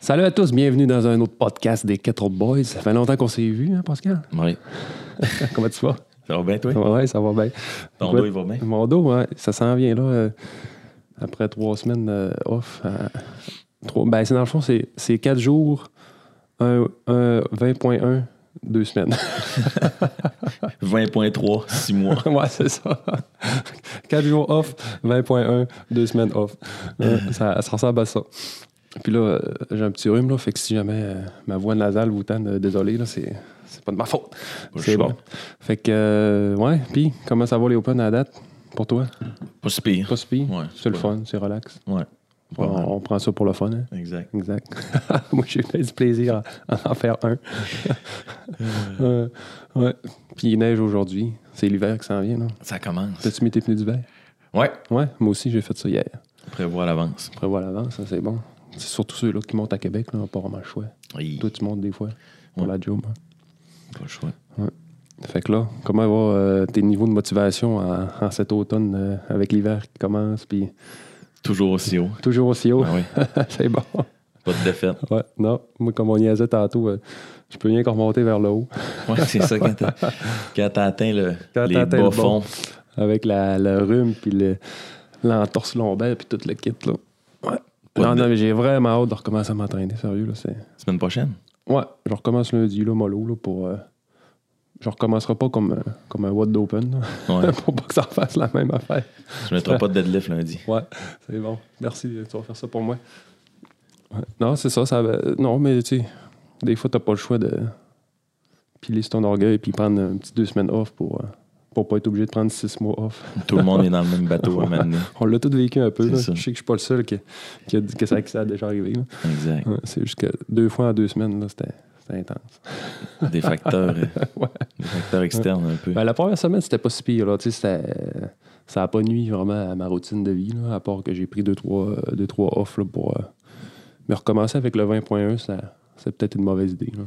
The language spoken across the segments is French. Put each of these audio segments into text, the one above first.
Salut à tous, bienvenue dans un autre podcast des Kettle Boys. Ça fait longtemps qu'on s'est vu, hein, Pascal? Oui. Comment tu vas? Ça va bien, toi? Ouais, ça va bien. Ton Écoute, dos, il va bien? Mon dos, ouais, ça s'en vient là. euh, après trois semaines euh, off. euh, trois- ben, c'est dans le fond, c'est, c'est quatre jours, un, un 20.1, deux semaines. 20.3, 6 mois. ouais, c'est ça. quatre jours off, 20.1, deux semaines off. Ça, ça ressemble à ça. Puis là, euh, j'ai un petit rhume, là, fait que si jamais euh, ma voix nasale vous tente, euh, désolé, là, c'est, c'est pas de ma faute. C'est bon. Fait que, euh, ouais, puis comment ça va les Open à la date pour toi? Pas si pire. Pas si pire? Ouais, c'est le pas- fun, c'est relax. Ouais. On, prend ça pour le fun, hein? Exact. Exact. Moi, j'ai eu du plaisir à, en faire un. Ouais. Puis il neige aujourd'hui. C'est l'hiver qui s'en vient, là. Ça commence. T'as-tu mis tes pneus d'hiver? Ouais. Ouais, moi aussi, j'ai fait ça hier. Prévoit à l'avance. Prévois à l'avance, ça, c'est bon. C'est surtout ceux-là qui montent à Québec, là, pas vraiment le choix. Oui. Toi, tu montes des fois pour Ouais. la job. hein. Pas le choix. Fait que là, comment va euh, tes niveaux de motivation en, en cet automne euh, avec l'hiver qui commence, puis Toujours aussi haut. toujours aussi haut? Ah oui. c'est bon. Pas de défaite. Ouais, non, moi, comme on niaisait tantôt, euh, je peux rien qu'en remonter vers le haut. Ouais, c'est ça quand t'as, quand t'as atteint le, Quand les atteint bas le fonds. avec la, le rhume puis le- l'entorse lombaire puis tout le kit là. Non, de- non, mais j'ai vraiment hâte de recommencer à m'entraîner, sérieux là. Semaine prochaine? Ouais, je recommence lundi là, mollo là pour euh, je recommencerai pas comme euh, comme un WOD d'open là, Ouais. pour pas que ça refasse la même affaire. Je mettrai pas de deadlift lundi. Ouais, c'est bon. Merci, tu vas faire ça pour moi. Ouais. Non, c'est ça, ça va- non, mais tu sais, des fois t'as pas le choix de piler sur ton orgueil puis prendre un petit deux semaines off pour euh, pour pas être obligé de prendre six mois off. Tout le monde est dans le même bateau à maintenant. On l'a tous vécu un peu. Là. Je sais que je suis pas le seul qui, qui a dit que ça, que ça a déjà arrivé. là. Exact. Ouais, c'est juste que deux fois en deux semaines, c'était, intense. Des facteurs, euh, Ouais. des facteurs externes un peu. Ben, la première semaine, c'était pas si pire. Là. Ça n'a pas nuit vraiment à ma routine de vie, là, à part que j'ai pris deux, trois, deux, trois off là, pour. euh, Mais recommencer avec le 20.1, ça, c'est peut-être une mauvaise idée. Là.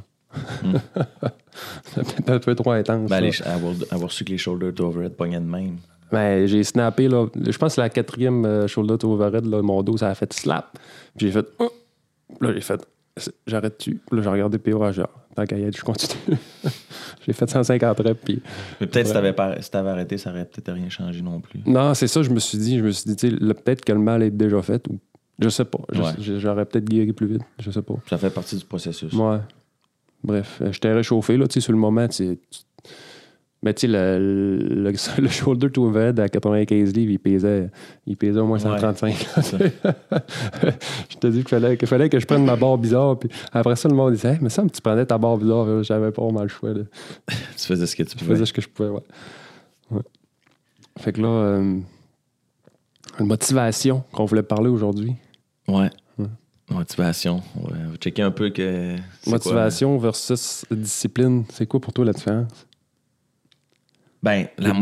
C'est peut-être un peu trop intense. Ben, les- avoir, avoir su que les shoulders to overhead pognaient de même. Ben, j'ai snappé, là. Je pense que la quatrième euh, shoulder to overhead, là, mon dos, ça a fait slap. Puis j'ai fait. Oh! Puis Là, j'ai fait. J'arrête-tu? Puis Là, j'ai regardé PO, genre, tant qu'à y être, je continue. j'ai fait 150 reps, puis. Mais peut-être si t'avais si t'avais arrêté, ça aurait peut-être rien changé non plus. Non, c'est ça, je me suis dit. Je me suis dit, peut-être que le mal est déjà fait, ou. Je sais pas. Je- Ouais. je- J'aurais peut-être guéri plus vite. Je sais pas. Ça fait partie du processus. Ouais. Bref, euh, j'étais réchauffé, là, tu sais, sur le moment, tu Mais tu sais, le, le, le shoulder to overhead à 95 livres, il pesait, il pesait au moins 135. là, tu sais. je te dis qu'il fallait, qu'il fallait que je prenne ma barre bizarre. Puis après ça, le monde disait, hey, mais ça, tu prenais ta barre bizarre. J'avais pas vraiment le choix. là. Tu faisais ce que tu Je pouvais. faisais ce que je pouvais, ouais. Ouais. Fait que là, euh, une motivation qu'on voulait parler aujourd'hui. Ouais. Motivation. On va checker un peu que. Motivation versus discipline. C'est quoi pour toi la différence? Ben, la,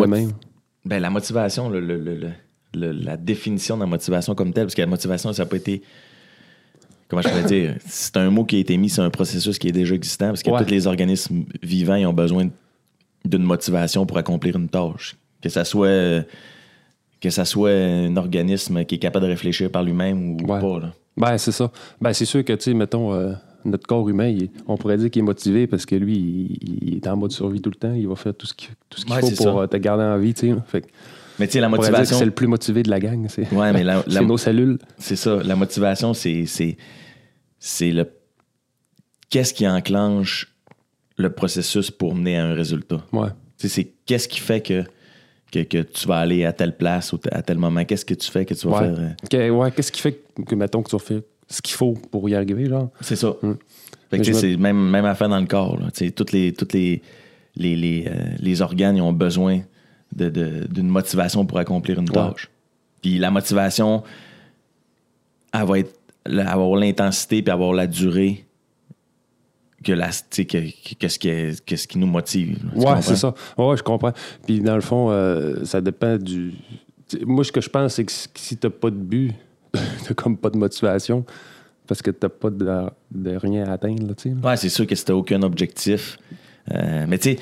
ben, la motivation, le- le- le- le- le- la définition de la motivation comme telle, parce que la motivation, ça n'a pas été. Comment je pourrais dire? C'est un mot qui a été mis, c'est un processus qui est déjà existant, parce que Ouais. tous les organismes vivants ils ont besoin d'une motivation pour accomplir une tâche. Que ça soit. Que ça soit un organisme qui est capable de réfléchir par lui-même ou Ouais. pas. Là. Ben, c'est ça. Ben, c'est sûr que, tu sais, mettons, euh, notre corps humain, il on pourrait dire qu'il est motivé parce que lui, il, il est en mode survie tout le temps. Il va faire tout ce qu'il Ouais, faut pour ça. euh, te garder en vie, tu sais. Fait que Mais tu sais, la motivation. c'est le plus motivé de la gang. C'est Ouais, mais la, nos cellules. C'est ça. La motivation, c'est, c'est, c'est le. Qu'est-ce qui enclenche le processus pour mener à un résultat? Ouais. Tu sais, c'est qu'est-ce qui fait que, que, que tu vas aller à telle place ou à tel moment? Qu'est-ce que tu fais que tu vas Ouais. faire? euh, Que- ouais, Qu'est-ce qui fait que, que, mettons, que tu vas faire ce qu'il faut pour y arriver, genre? C'est ça. Fait que, c'est même, même affaire dans le corps. Là. Tu sais, Toutes les, toutes les, les, les, euh, les organes ils ont besoin de, de- d'une motivation pour accomplir une tâche. Puis la motivation, elle va être, avoir l'intensité puis avoir la durée que, la, tu sais, que, que, ce, qui est- que ce qui nous motive. Tu comprends? c'est ça. Ouais, je comprends. Puis dans le fond, euh, ça dépend du. tu Moi, ce que je pense, c'est que si- si t'as pas de but, t'as comme pas de motivation parce que t'as pas de, de rien à atteindre, là, tu sais. là. Ouais, c'est sûr que c'était aucun objectif. Euh, mais tu sais,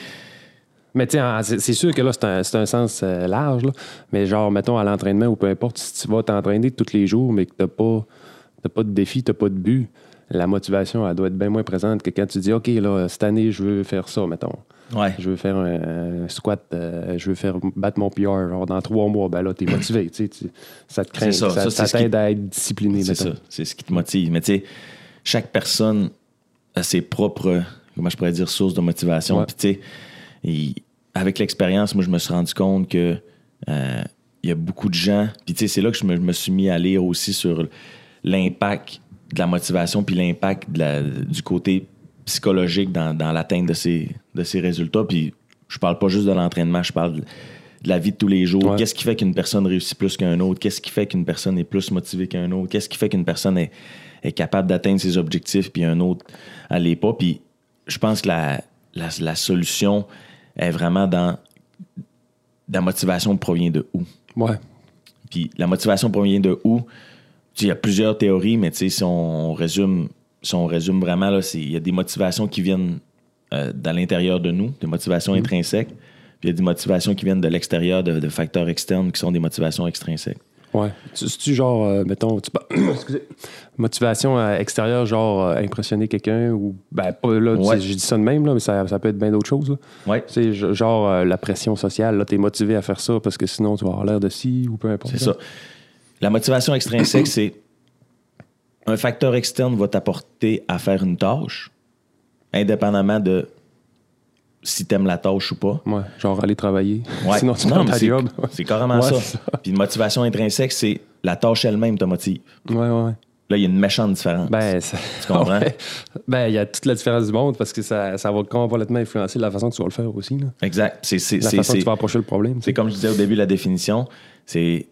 Mais tu c'est sûr que là, c'est un, un sens euh, large, là. mais genre, mettons, à l'entraînement ou peu importe, si tu vas t'entraîner tous les jours, mais que t'as pas, t'as pas de défi, t'as pas de but, la motivation, elle doit être bien moins présente que quand tu dis, OK, là, cette année, je veux faire ça, mettons. Ouais. Je veux faire un, un squat, euh, je veux faire battre mon PR. Genre, dans trois mois, ben là, t'es motivé. tu sais, tu- ça te craint. Ça. Ça, Ça, t'aide à être discipliné, C'est ça. C'est ce qui te motive. Mais tu sais, chaque personne a ses propres, comment je pourrais dire, sources de motivation. Ouais. Puis tu sais, il- avec l'expérience, moi, je me suis rendu compte que euh, il y a beaucoup de gens. Puis tu sais, c'est là que je me, je me suis mis à lire aussi sur l'impact de la motivation puis l'impact du côté psychologique dans, dans l'atteinte de ces, de ces résultats. Puis je parle pas juste de l'entraînement, je parle de, la vie de tous les jours. Ouais. Qu'est-ce qui fait qu'une personne réussit plus qu'un autre? Qu'est-ce qui fait qu'une personne est plus motivée qu'un autre? Qu'est-ce qui fait qu'une personne est, est capable d'atteindre ses objectifs puis un autre l'est pas? Puis je pense que la, la, la solution est vraiment dans la motivation provient de où? Ouais. Puis la motivation provient de où? Il y a plusieurs théories, mais si on résume, si on résume vraiment, il y a des motivations qui viennent euh, dans l'intérieur de nous, des motivations intrinsèques, puis il y a des motivations qui viennent de l'extérieur, de, de facteurs externes qui sont des motivations extrinsèques. Ouais. Tu- C'est-tu genre, euh, mettons, tu excusez, motivation euh, extérieure, genre euh, impressionner quelqu'un ou. Ben, pas là, tu sais, Ouais. je dis ça de même, là, mais ça, ça peut être bien d'autres choses. là. Ouais. Tu sais, genre la pression sociale, là, t'es motivé à faire ça parce que sinon tu vas avoir l'air de ci ou peu importe. C'est ça. La motivation extrinsèque, c'est un facteur externe va t'apporter à faire une tâche, indépendamment de si t'aimes la tâche ou pas. Ouais, genre aller travailler. Ouais. sinon tu Non, ta job. C'est carrément Ouais, ça. Puis une motivation intrinsèque, c'est la tâche elle-même te motive. Ouais, ouais, ouais. Là, il y a une méchante différence. Ben, ça- Tu comprends? Ouais. Ben, il y a toute la différence du monde parce que ça, ça va complètement influencer la façon que tu vas le faire aussi. là. exact. C'est, La façon que tu vas approcher le problème. c'est comme je disais au début de la définition, c'est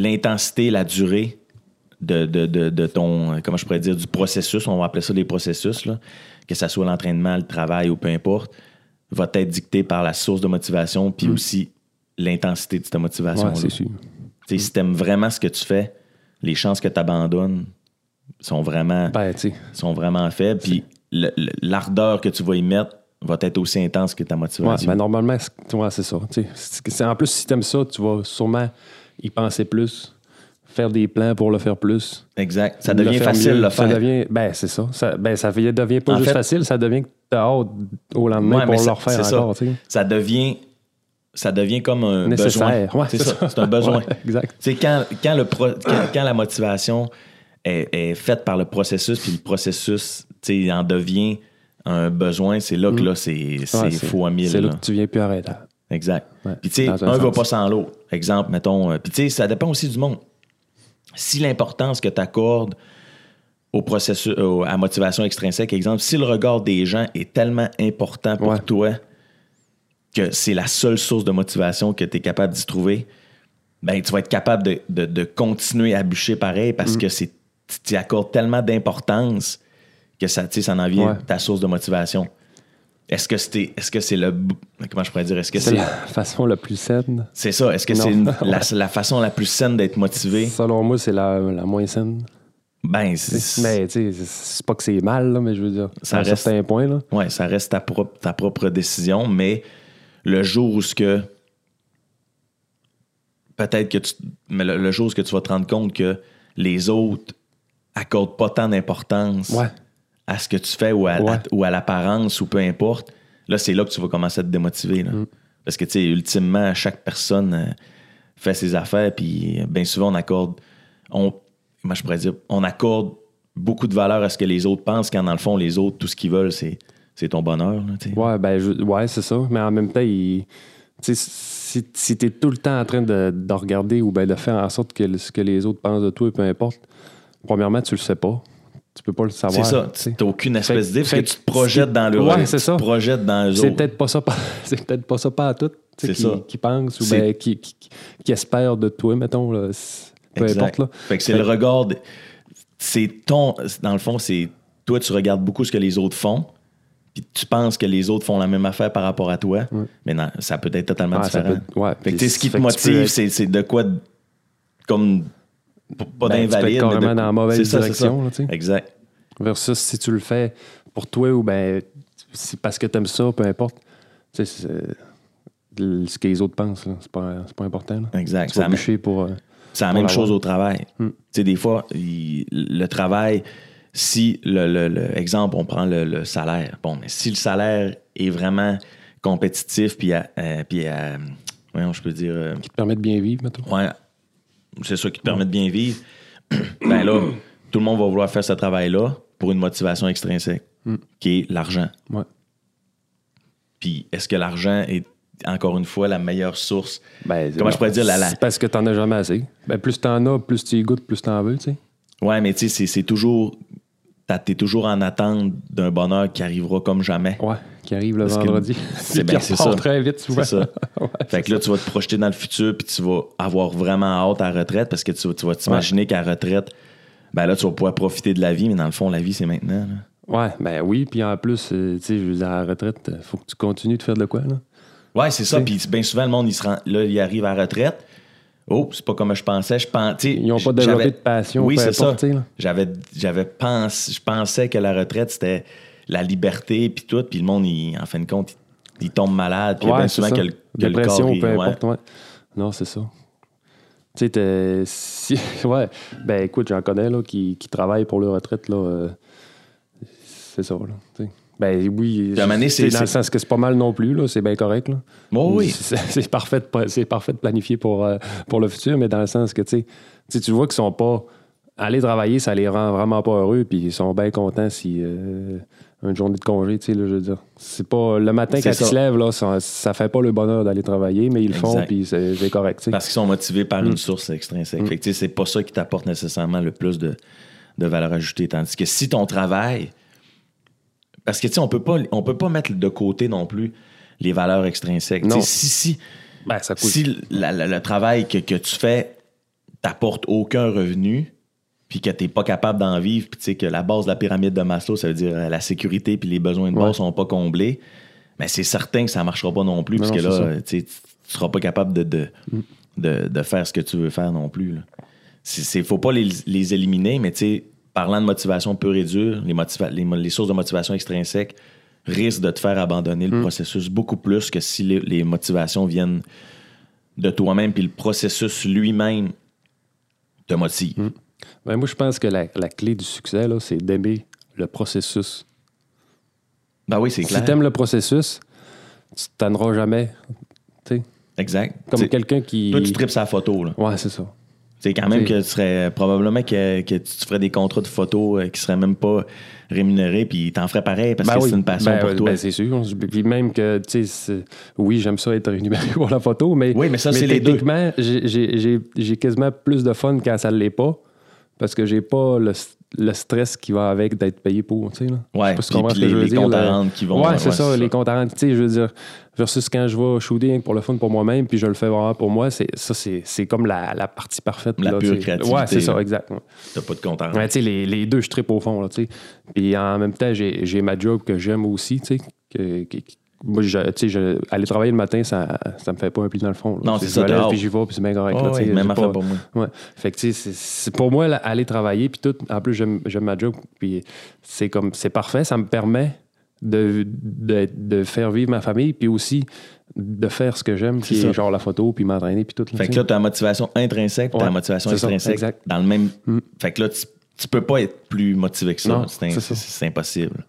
l'intensité, la durée de, de, de, de ton, comment je pourrais dire, du processus, on va appeler ça des processus, là, que ce soit l'entraînement, le travail ou peu importe, va être dicté par la source de motivation, puis aussi l'intensité de cette motivation. Ouais, c'est sûr. Si tu aimes vraiment ce que tu fais, les chances que tu abandonnes sont vraiment, Ben, sont vraiment faibles, puis l'ardeur que tu vas y mettre va être aussi intense que ta Ouais, motivation. ben, normalement, c'est ouais, ça. En plus, si tu aimes ça, tu vas sûrement y penser plus, faire des plans pour le faire plus. exact. Ça devient facile mieux. le Ça faire. devient, ben, c'est ça. ça. Ben, ça devient pas En juste fait- facile, ça devient que tu as hâte au lendemain Ouais, pour le ça- refaire c'est encore. ça. ça devient ça devient comme un Nécessaire. besoin. Ouais, c'est ça, c'est un besoin. Ouais, exact. C'est quand, quand, le pro- quand, quand la motivation est, est faite par le processus, puis le processus tu sais, en devient un besoin, c'est là que là, c'est c'est Mm. Ouais, faux à mille. C'est là là. que tu viens plus arrêter. Exact. Puis tu sais, un un va pas sans l'autre. Exemple, mettons. euh, Puis tu sais, ça dépend aussi du monde. Si l'importance que tu accordes au processus, à la motivation extrinsèque, exemple, si le regard des gens est tellement important pour Ouais. toi que c'est la seule source de motivation que tu es capable d'y trouver, ben tu vas être capable de, de- de continuer à bûcher pareil parce Mm. que c'est tu accordes tellement d'importance que ça, ça en vient Ouais. ta source de motivation. Est-ce que c'est est-ce que c'est le comment je pourrais dire est-ce que C'est c'est la façon la plus saine. c'est ça. Est-ce que Non. c'est une- la, la façon la plus saine d'être motivé? Selon moi, c'est la, la moins saine. Ben, c'est, Mais tu sais, c'est- pas que c'est mal, là, mais je veux dire, Ça à un reste- certain point. Là. ouais, ça reste ta propre, ta propre décision, mais le jour où ce que peut-être que tu mais le, le jour où ce que tu vas te rendre compte que les autres accordent pas tant d'importance Ouais. À ce que tu fais ou à, Ouais. à- ou à l'apparence ou peu importe, là, c'est là que tu vas commencer à te démotiver. là. Parce que, tu sais, ultimement, chaque personne euh, fait ses affaires, puis bien souvent, on accorde, on, moi, je pourrais dire, on accorde beaucoup de valeur à ce que les autres pensent, quand dans le fond, les autres, tout ce qu'ils veulent, c'est, c'est ton bonheur. là. Ouais, ben, je- ouais, c'est ça. Mais en même temps, il- si, si tu es tout le temps en train de, de regarder ou ben de faire en sorte que ce que les autres pensent de toi, peu importe, premièrement, tu le sais pas. Tu peux pas le savoir. C'est ça. tu. Tu n'as aucune espèce d'idée parce que tu te projettes dans le Ouais, tu c'est te ça. projettes dans eux C'est peut-être pas ça, pas- c'est peut-être pas ça pas à tout. tu qui, ça. qui pense ou ben, qui, qui, qui espère de toi, mettons. Là, peu Exact. importe. Là. Fait que c'est le regard. de- C'est ton. Dans le fond, c'est. Toi, tu regardes beaucoup ce que les autres font, puis tu penses que les autres font la même affaire par rapport à toi, mais non, ça peut être totalement ça différent. peut- ouais, Fait que, tu ce qui te tu peux motive, c'est de quoi. Comme. Pas Ben, tu d'invalide. de- carrément dans la mauvaise ça, ça. là, tu. Exact. Versus si tu le fais pour toi ou ben c'est parce que tu aimes ça, peu importe. Tu sais, ce que les autres pensent, c'est pas, pas important. là. Exact. Tu pour. euh, C'est la Pour même l'avoir. chose au travail. Hmm. Tu sais, des fois, il- le travail, si le, le- le- exemple, on prend le, le salaire. Bon, mais si le salaire est vraiment compétitif, puis, à- euh, puis à- voyons, je peux dire, euh, Qui te permet de bien vivre, mettons. ouais, c'est ça qui te permet de bien vivre, ben là, tout le monde va vouloir faire ce travail-là pour une motivation extrinsèque, qui est l'argent. Ouais. Puis est-ce que l'argent est, encore une fois, la meilleure source? Ben, Comment je pourrais dire, la- la- C'est parce que t'en as jamais assez. Ben, plus t'en as, plus tu y goûtes, plus t'en veux, tu sais. Ouais, mais tu sais, c'est- c'est toujours. T'es toujours en attente d'un bonheur qui arrivera comme jamais. Ouais, qui arrive le Parce vendredi. c'est- qui c'est ça. très vite, souvent. C'est ça. Ouais, Fait que là, tu vas te projeter dans le futur, puis tu vas avoir vraiment hâte à la retraite parce que tu, vas- tu vas t'imaginer qu'à la retraite, ben là, tu vas pouvoir profiter de la vie, mais dans le fond, la vie, c'est maintenant. là. Ouais, ben oui, puis en plus, euh, tu sais, je veux dire, à la retraite, euh, faut que tu continues de faire de quoi, là. Ouais, c'est ça. Puis bien souvent, le monde, il se rend, là, il arrive à la retraite. Oh, c'est pas comme je pensais. Je pense, Ils n'ont pas développé de passion, Oui, c'est ça. J'avais, j'avais pensé, je pensais que la retraite, c'était la liberté, puis tout. Puis le monde, il- en fin de compte, il, il tombe malade. Puis bien Ouais, souvent ça. que le, que le Dépression, corps, peu importe, ouais. Non, c'est ça. Tu sais, si, ouais, ben écoute, j'en connais, là, qui, qui travaillent pour leur retraite, là. euh, c'est ça, là. Ben oui, c'est dans le sens que c'est pas mal non plus, là. C'est bien correct, là. Oh oui. C'est parfait, c'est parfait de planifier pour, euh, pour le futur, mais dans le sens que, tu sais, tu sais, tu vois qu'ils sont pas. Aller travailler, ça les rend vraiment pas heureux, puis ils sont bien contents si. euh, une journée de congé, tu sais, là, je veux dire. C'est pas. Le matin, quand ça. ils se lèvent, là, ça, ça fait pas le bonheur d'aller travailler, mais ils le font, puis c'est correct. Parce qu'ils sont motivés par Mm. une source extrinsèque. Fait que, tu sais, c'est pas ça qui t'apporte nécessairement le plus de, de valeur ajoutée. Tandis que si ton travail. Parce que, tu sais, on peut pas, on peut pas mettre de côté non plus les valeurs extrinsèques. Non. Si, si, Ben, ça coûte. si la- la- le travail que, que tu fais t'apporte aucun revenu, puis que tu n'es pas capable d'en vivre, puis tu sais que la base de la pyramide de Maslow, ça veut dire euh, la sécurité puis les besoins de base Ouais. sont pas comblés, mais c'est certain que ça marchera pas non plus, parce que là, tu tu seras pas capable de, de, de, de faire ce que tu veux faire non plus. Il ne faut pas les, les éliminer, mais tu sais, parlant de motivation pure et dure, les, sources de motivation extrinsèques risquent de te faire abandonner le processus beaucoup plus que si les, les motivations viennent de toi-même, puis le processus lui-même te motive. Ben, moi, je pense que la, la clé du succès, là, c'est d'aimer le processus. Ben oui, c'est Si clair. t'aimes le processus, tu t'en jamais. Tu sais, Exact. comme T'sais, quelqu'un qui. Toi, tu tripes sa photo. Là. Ouais, c'est ça. C'est quand même T'sais- que tu serais probablement que, que tu ferais des contrats de photos euh, qui seraient même pas rémunérés, puis t'en ferais pareil parce Ben que oui. c'est une passion Ben, pour ouais, toi. ben, c'est sûr. Puis même que, tu sais, oui, j'aime ça être rémunéré pour la photo, mais, Oui, mais ça, c'est les deux. j'ai quasiment plus de fun quand ça ne l'est pas, parce que j'ai pas le, le stress qui va avec d'être payé pour, tu sais. là. Ouais, Je sais pas si tu puis- comprends puis ce que les- je veux les dire, comptes à rendre qui vont- Ouais, c'est ouais, ça, les ça. comptes à rendre, tu sais, je veux dire, versus quand je vais shooter pour le fun pour moi-même, puis je le fais vraiment pour moi, c'est ça, c'est comme la, la partie parfaite. La là, pure créativité, Ouais, c'est ça, exact. T'as pas de compte à rendre. Ouais, tu sais, les, les deux, je tripe au fond, là, tu sais. Puis en même temps, j'ai ma job que j'aime aussi, tu sais. que- que- que- moi, je- tu sais, je- aller travailler le matin, ça, ça me fait pas un pli dans le fond. là. Non, c'est ça, Je puis j'y vais, puis c'est bien correct. Oh, là, même affaire pas- pour moi. Ouais. Fait que, tu sais, pour moi, là, aller travailler, puis tout, en plus, j'aime j'aime ma job, puis c'est comme, c'est parfait, ça me permet de, de, de faire vivre ma famille, puis aussi de faire ce que j'aime, qui C'est est ça. genre la photo, puis m'entraîner, puis tout. là, Fait que là, tu as la motivation intrinsèque, Ouais, motivation c'est ça, extrinsèque exact. dans le même. Mm. Fait que là, tu, tu peux pas être plus motivé que ça. Ça. c'est impossible.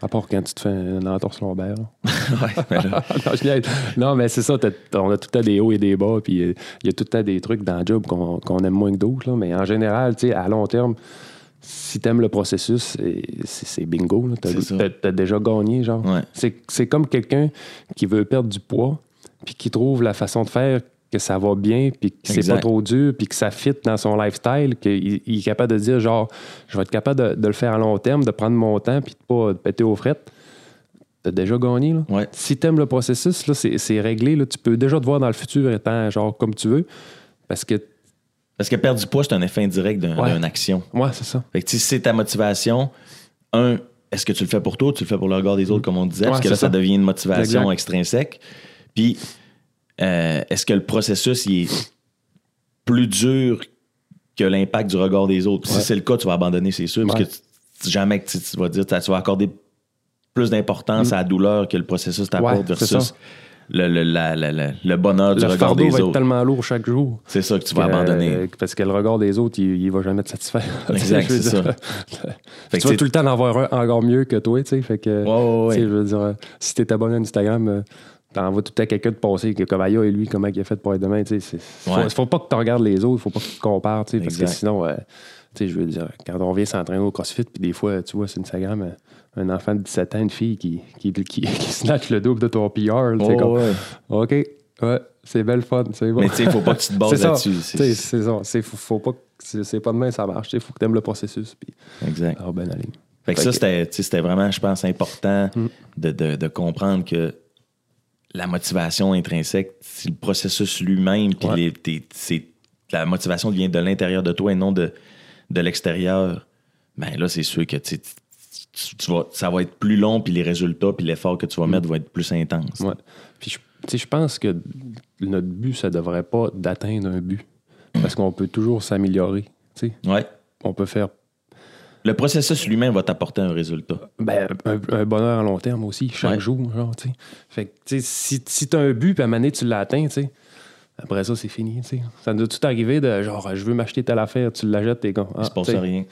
À part quand tu te fais un entorse lombaire. ouais, mais là, non, mais c'est ça. t'as- on a tout le temps des hauts et des bas. Puis euh, il y a tout le temps des trucs dans le job qu'on aime moins que d'autres. Mais en général, à long terme, si tu aimes le processus, c'est- bingo. Ça. as, déjà gagné. genre. Ouais. C'est comme quelqu'un qui veut perdre du poids puis qui trouve la façon de faire que ça va bien, puis que c'est pas trop dur, puis que ça fit dans son lifestyle, qu'il il est capable de dire, genre, je vais être capable de, de le faire à long terme, de prendre mon temps, puis de pas de péter aux frettes. T'as déjà gagné, là. Ouais. Si t'aimes le processus, là, c'est, c'est réglé. Là. Tu peux déjà te voir dans le futur étant genre comme tu veux. Parce que, Parce que perdre du poids, c'est un effet indirect Ouais. d'une action. ouais, c'est ça. Fait que si c'est ta motivation, un, est-ce que tu le fais pour toi ou tu le fais pour le regard des autres, comme on disait? Ouais, parce que là, ça. ça. devient une motivation Exact. extrinsèque. Puis, euh, est-ce que le processus il est plus dur que l'impact du regard des autres? Si c'est le cas, tu vas abandonner, c'est sûr. Parce que tu- jamais tu, tu vas dire, tu vas accorder plus d'importance à la douleur que le processus t'apporte Mm. Ouais, versus le, le, la- la- la- le bonheur du Le regard fardeau des va être autres. tellement lourd chaque jour. C'est ça que tu vas que- abandonner. Parce que le regard des autres, il, il va jamais te satisfaire. Exact, c'est ça. Fait que tu vas tout le temps en avoir un encore mieux que toi, tu sais. Fait que, Ouais, ouais, ouais. tu sais, je veux dire, euh, si t'es abonné à Instagram, euh, t'envoies tout temps quelqu'un de passer, que comme Aya et lui, comment il a fait pour être demain, tu sais. c'est- Faut, Ouais. faut pas que tu regardes les autres, faut pas que tu te compares, tu sais, parce que sinon, euh, tu sais, je veux dire, quand on vient s'entraîner au CrossFit, puis des fois, tu vois sur Instagram, euh, un enfant de 17 ans, une fille qui, qui, qui, qui snatch le double de ton PR, Ouais, comme, ouais. OK, ouais, c'est belle fun, c'est bon. Mais tu sais, il faut pas que tu te bases là-dessus. C'est- ça. C'est, faut, faut pas que- c'est, pas demain, ça marche. Il faut que tu aimes le processus. Puis, Exact. ah, ben, allez. Fait que Fait ça, que- c'était, vraiment, je pense, important Mm. de, de- de comprendre que la motivation intrinsèque, c'est le processus lui-même, puis Ouais. la motivation vient de l'intérieur de toi et non de, de l'extérieur. Ben là, c'est sûr que tu, sais, tu- tu vas, ça va être plus long, puis les résultats, puis l'effort que tu vas mettre vont être plus intenses. Mm. Ouais. Puis, je, je pense que notre but, ça devrait pas d'atteindre un but. Parce qu'on peut toujours s'améliorer. Ouais. On peut faire Le processus lui-même va t'apporter un résultat. ben, un, un bonheur à long terme aussi, chaque Ouais. jour. Genre. Fait que, si, si tu as un but, puis à un moment donné, tu l'as atteint, tu sais, après ça, c'est fini. Ça nous a tout arrivé de genre, je veux m'acheter telle affaire, tu l'achètes, t'es con. Il se passe rien.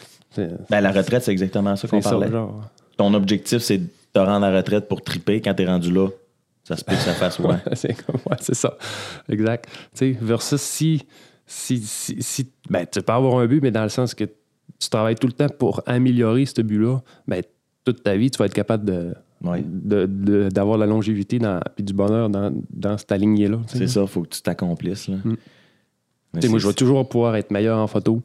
Ben, la retraite, c'est exactement ça qu'on ça, parlait. genre. Ton objectif, c'est de te rendre à la retraite pour triper. Quand t'es rendu là, ça se peut que ça fasse ouais. c'est comme ouais, c'est ça. Exact. Tu sais, versus si, si, si, si- ben, tu peux avoir un but, mais dans le sens que tu travailles tout le temps pour améliorer ce but-là, ben, toute ta vie, tu vas être capable de, Ouais. d'avoir la longévité puis du bonheur dans, dans cette lignée-là. C'est ça, faut que tu t'accomplisses. Mm. Moi, je vais toujours pouvoir être meilleur en photo,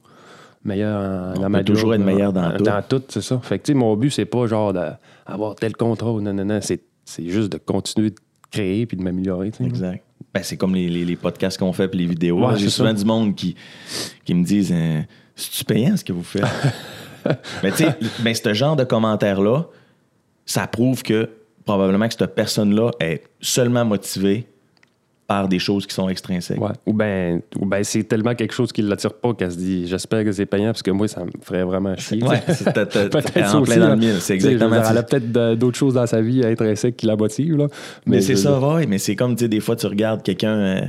meilleur en, On dans peut ma toujours être meilleur dans tout. Dans tout, c'est ça. Fait que, tu sais, mon but, c'est pas genre d'avoir tel contrôle. Non, non, non. C'est, c'est juste de continuer de créer puis de m'améliorer. Exact. Ben, c'est comme les, les- les podcasts qu'on fait puis les vidéos. Ouais. J'ai souvent du monde qui, qui me disent euh, C'est-tu payant ce que vous faites? Mais tu sais, ben, ce genre de commentaires-là, ça prouve que probablement que cette personne-là est seulement motivée par des choses qui sont extrinsèques. Ouais. Ou bien ou ben c'est tellement quelque chose qui ne l'attire pas qu'elle se dit j'espère que c'est payant parce que moi, ça me ferait vraiment chier. Ouais, c'est- t'as- Peut-être en plein dans le mille. C'est exactement dire. Elle a peut-être d'autres choses dans sa vie intrinsèques qui la motivent. Là. Mais, c'est ça, ouais. Mais c'est comme, tu sais, des fois, tu regardes quelqu'un, euh,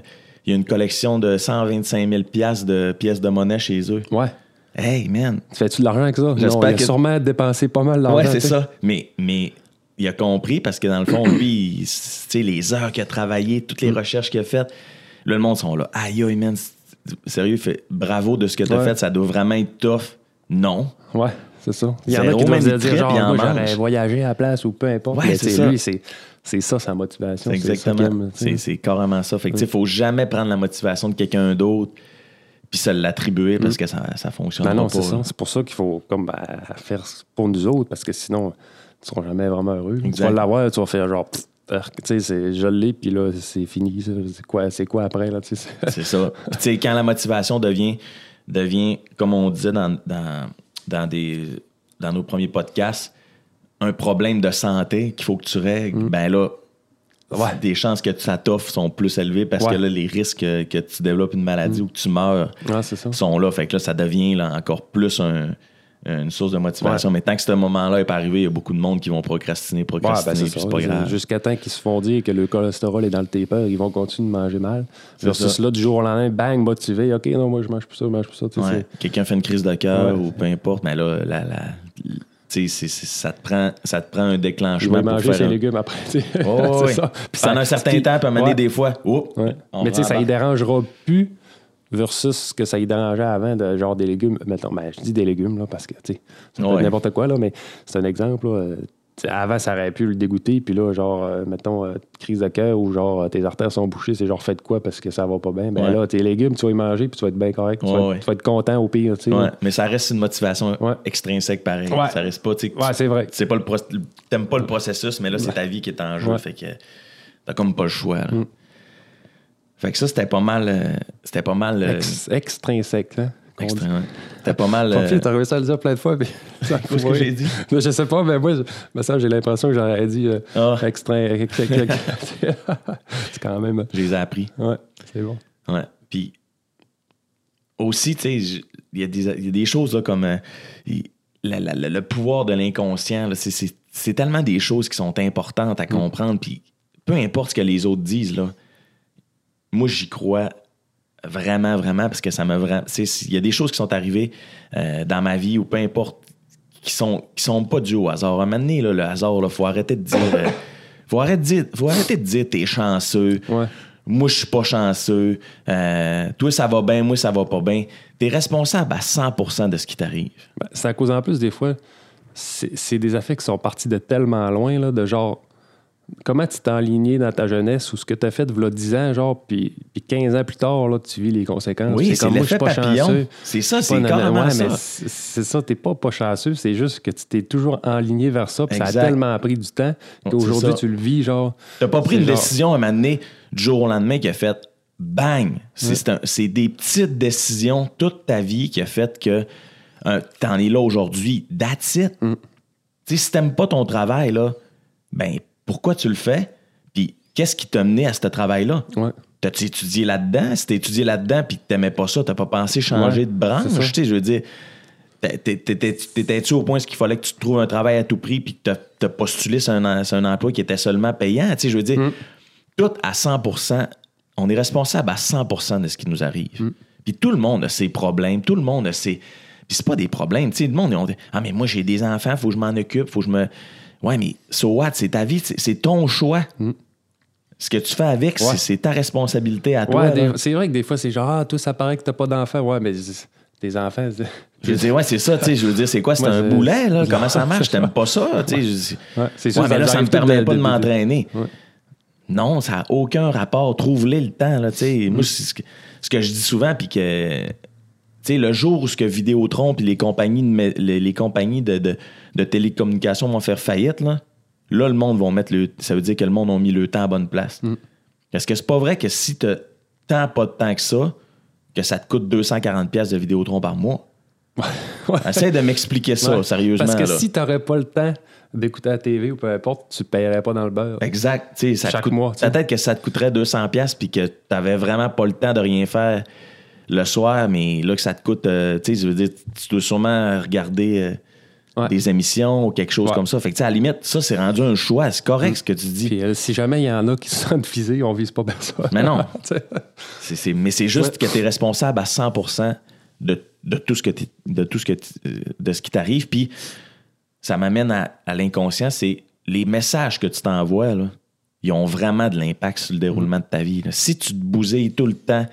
il y a une collection de 125 000 piastres de pièces de monnaie chez eux. Ouais. Hey, man! Tu fais-tu de l'argent avec ça? J'espère Non, il a que- sûrement dépensé pas mal d'argent. Ouais, c'est ça. Mais, mais il a compris parce que dans le fond, lui, il- tu sais, les heures qu'il a travaillé, toutes les Mm. recherches qu'il a faites, là, le monde sont là. Aïe, aïe, man, sérieux, fait, bravo de ce que tu as Ouais. fait, ça doit vraiment être tough. Non. Ouais, c'est ça. Il y en a qui doivent dire genre, moi, j'aurais voyagé à la place ou peu importe. Ouais, c'est lui, c'est, c'est ça sa motivation. C'est exactement. C'est c'est carrément ça. Fait que, faut jamais prendre la motivation de quelqu'un d'autre puis se l'attribuer parce que ça, ça fonctionne Ben non, pas. c'est ça. C'est pour ça qu'il faut comme ben, faire pour nous autres, parce que sinon, tu seras jamais vraiment heureux. Tu vas l'avoir, tu vas faire genre, tu sais, c'est- je l'ai, puis là, c'est fini. C'est quoi, après, là, tu sais? c'est- ça. Puis, tu sais, quand la motivation devient, devient comme on disait dans, dans, dans, des, dans nos premiers podcasts, un problème de santé qu'il faut que tu règles, ben là, Ouais. des chances que ça t'offre sont plus élevées parce Ouais. que là, les risques que, que tu développes une maladie ou que tu meurs Ouais, c'est ça. sont là. Fait que là, ça devient là, encore plus un- une source de motivation. Mais tant que ce moment-là n'est pas arrivé, il y a beaucoup de monde qui vont procrastiner, procrastiner, ben, c'est pas grave. Jusqu'à temps qu'ils se font dire que le cholestérol est dans le taper, ils vont continuer de manger mal. Versus ça. là, du jour au lendemain, bang, motivé. OK, non, moi, je mange plus ça, je mange plus ça. Quelqu'un fait une crise de cœur ou peu importe, mais là, la, la- c'est- ça, te prend, ça te prend un Je déclenchement vais pour manger faire ses un- légumes après. Oh, oui. ça. Puis ça- Pendant un ce certain temps, puis un Ouais. des fois, Ouais. on Mais tu sais, ça ne dérangera plus versus ce que ça y dérangeait avant de genre des légumes. Mettons, ben, je dis des légumes là, parce que tu sais, ça Ouais. n'importe quoi, là, mais c'est un exemple. Là, euh, avant, ça aurait pu le dégoûter, puis là, genre, euh, mettons, euh, crise de cœur ou genre, euh, tes artères sont bouchées, c'est genre, fait de quoi parce que ça va pas bien? Ben Ouais. là, tes légumes, tu vas y manger, puis tu vas être bien correct. tu, Ouais, vas, ouais. tu vas être content au pire, tu sais. Ouais, là. mais ça reste une motivation extrinsèque pareil. Ça reste pas, tu sais, Ouais, c'est vrai. pas le pro- t'aimes pas le processus, mais là, c'est ta vie qui est en jeu. Fait que t'as comme pas le choix. là. Mm. Fait que ça, c'était pas mal. euh, c'était pas mal. Ex- extrinsèque, hein? Ouais. C'était pas mal. Euh, t'as réussi à le dire plein de fois, mais ça Qu'est-ce que j'ai dit? Je sais pas, mais moi, je- me semble, j'ai l'impression que j'aurais dit euh, Ah. extra- ex- ex- ex- c'est quand même. Je les ai appris. Ouais, c'est bon. Ouais. Puis aussi, tu sais, il y, a des- il y a des choses là, comme euh, il- la- la- la- le pouvoir de l'inconscient. c'est- C'est c'est tellement des choses qui sont importantes Mm. à comprendre. Puis peu importe ce que les autres disent, là, moi, j'y crois vraiment, vraiment, parce que ça me vraiment. Il y a des choses qui sont arrivées euh, dans ma vie ou peu importe, qui sont, qui sont pas dues au hasard. À un moment donné, là, le hasard, il faut arrêter de dire. euh, faut, arrêter de dire faut arrêter de dire t'es chanceux. Ouais. Moi, je suis pas chanceux. Euh, toi, ça va bien, moi, ça va pas bien. T'es responsable à 100% de ce qui t'arrive. Ben, c'est à cause en plus, des fois, c'est c'est des affaires qui sont partis de tellement loin, là, de genre, comment tu t'es aligné dans ta jeunesse ou ce que tu as fait de 10 ans, genre, puis, puis 15 ans plus tard, là, tu vis les conséquences. Oui, c'est comme moi, je suis l'effet pas papillon. chanceux. C'est ça, c'est carrément ouais, ça. c'est ça, t'es pas pas chanceux, c'est juste que tu t'es toujours enligné vers ça, puis ça a tellement pris du temps qu'aujourd'hui, tu le vis, genre. T'as pas pris une genre- décision à un moment donné, du jour au lendemain, qui a fait bang. C'est des petites décisions toute ta vie qui a fait que euh, t'en es là aujourd'hui. That's it. Mm. Tu sais, si t'aimes pas ton travail, là, ben pourquoi tu le fais? Puis qu'est-ce qui t'a mené à ce travail-là? Ouais. T'as-tu étudié là-dedans? Si t'as étudié là-dedans puis que t'aimais pas ça, t'as pas pensé changer Ouais, de branche? je veux dire, t'étais-tu au point qu'il fallait que tu te trouves un travail à tout prix puis que t'as- postulé sur un, sur un emploi qui était seulement payant? Tu sais, je veux dire, Mm. tout à 100% on est responsable à 100% de ce qui nous arrive. Mm. Puis tout le monde a ses problèmes, tout le monde a ses... Puis c'est pas des problèmes, tu sais, le monde, on dit, ah, mais moi, j'ai des enfants, faut que je m'en occupe, faut que je me... Ouais, mais so what? C'est ta vie, c'est ton choix. Ce que tu fais avec, c'est- Mm. Ouais. c'est ta responsabilité à toi. Ouais, des- c'est vrai que des fois, c'est genre, ah, toi, ça paraît que t'as pas d'enfants. Ouais, mais tes enfants, Je veux dire, ouais, c'est ça, tu sais, je veux dire, c'est quoi? C'est un boulet, là? Comment ça marche? T'aimes pas ça? Tu sais, Ouais, c'est Ouais, mais là, ça me permet de- pas de, m'entraîner. Ouais. Non, ça n'a aucun rapport. Trouve-les le temps, là, tu sais. Mm. Moi, que, ce que je dis souvent, puis que, tu le jour où ce que Vidéotron puis les compagnies de, les, les compagnies de, de, de télécommunications vont faire faillite, là, là, le monde va mettre le... Ça veut dire que le monde a mis le temps à bonne place. Mm. Parce que c'est pas vrai que si tu tant pas de temps que ça, que ça te coûte 240$ piastres de Vidéotron par mois. Ouais. Essaye de m'expliquer ça, Ouais. sérieusement. Parce que là. si t'aurais pas le temps d'écouter la TV ou peu importe, tu paierais pas dans le beurre. Exact. Tu ça te coûte- mois, tu. Peut-être que ça te coûterait 200$ piastres puis que tu n'avais vraiment pas le temps de rien faire le soir, mais là que ça te coûte, euh, tu sais, je veux dire, tu dois sûrement regarder euh, Ouais. des émissions ou quelque chose Ouais. comme ça. Fait que, tu sais, à la limite, ça, c'est rendu un choix. C'est correct ce que tu dis. Puis euh, si jamais il y en a qui se sentent visés, on vise pas personne. Mais non. Mais c'est juste que tu es responsable à 100% de, de tout ce que de tout ce que de ce qui t'arrive. Puis ça m'amène à, à l'inconscient, c'est les messages que tu t'envoies, là, ils ont vraiment de l'impact sur le déroulement de ta vie. là. Si tu te bousilles tout le temps,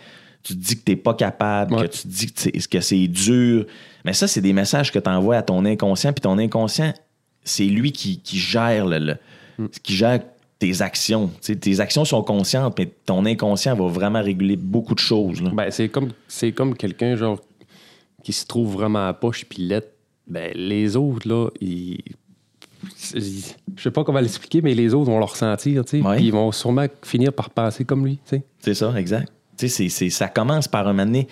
tu te dis que tu n'es pas capable, Ouais. que tu te dis que c'est, que c'est dur, mais ça, c'est des messages que tu envoies à ton inconscient, puis ton inconscient, c'est lui qui, qui gère le, le- qui gère tes actions. Tes actions sont conscientes, mais ton inconscient va vraiment réguler beaucoup de choses. Ben, c'est comme, c'est comme quelqu'un, genre, qui se trouve vraiment à poche puis lettre. Ben, les autres, là, ils. Je sais pas comment l'expliquer, mais les autres vont le ressentir, tu sais. Ouais. Ils vont sûrement finir par penser comme lui, tu sais. C'est ça, exact. C'est- c'est- ça commence par un moment donné,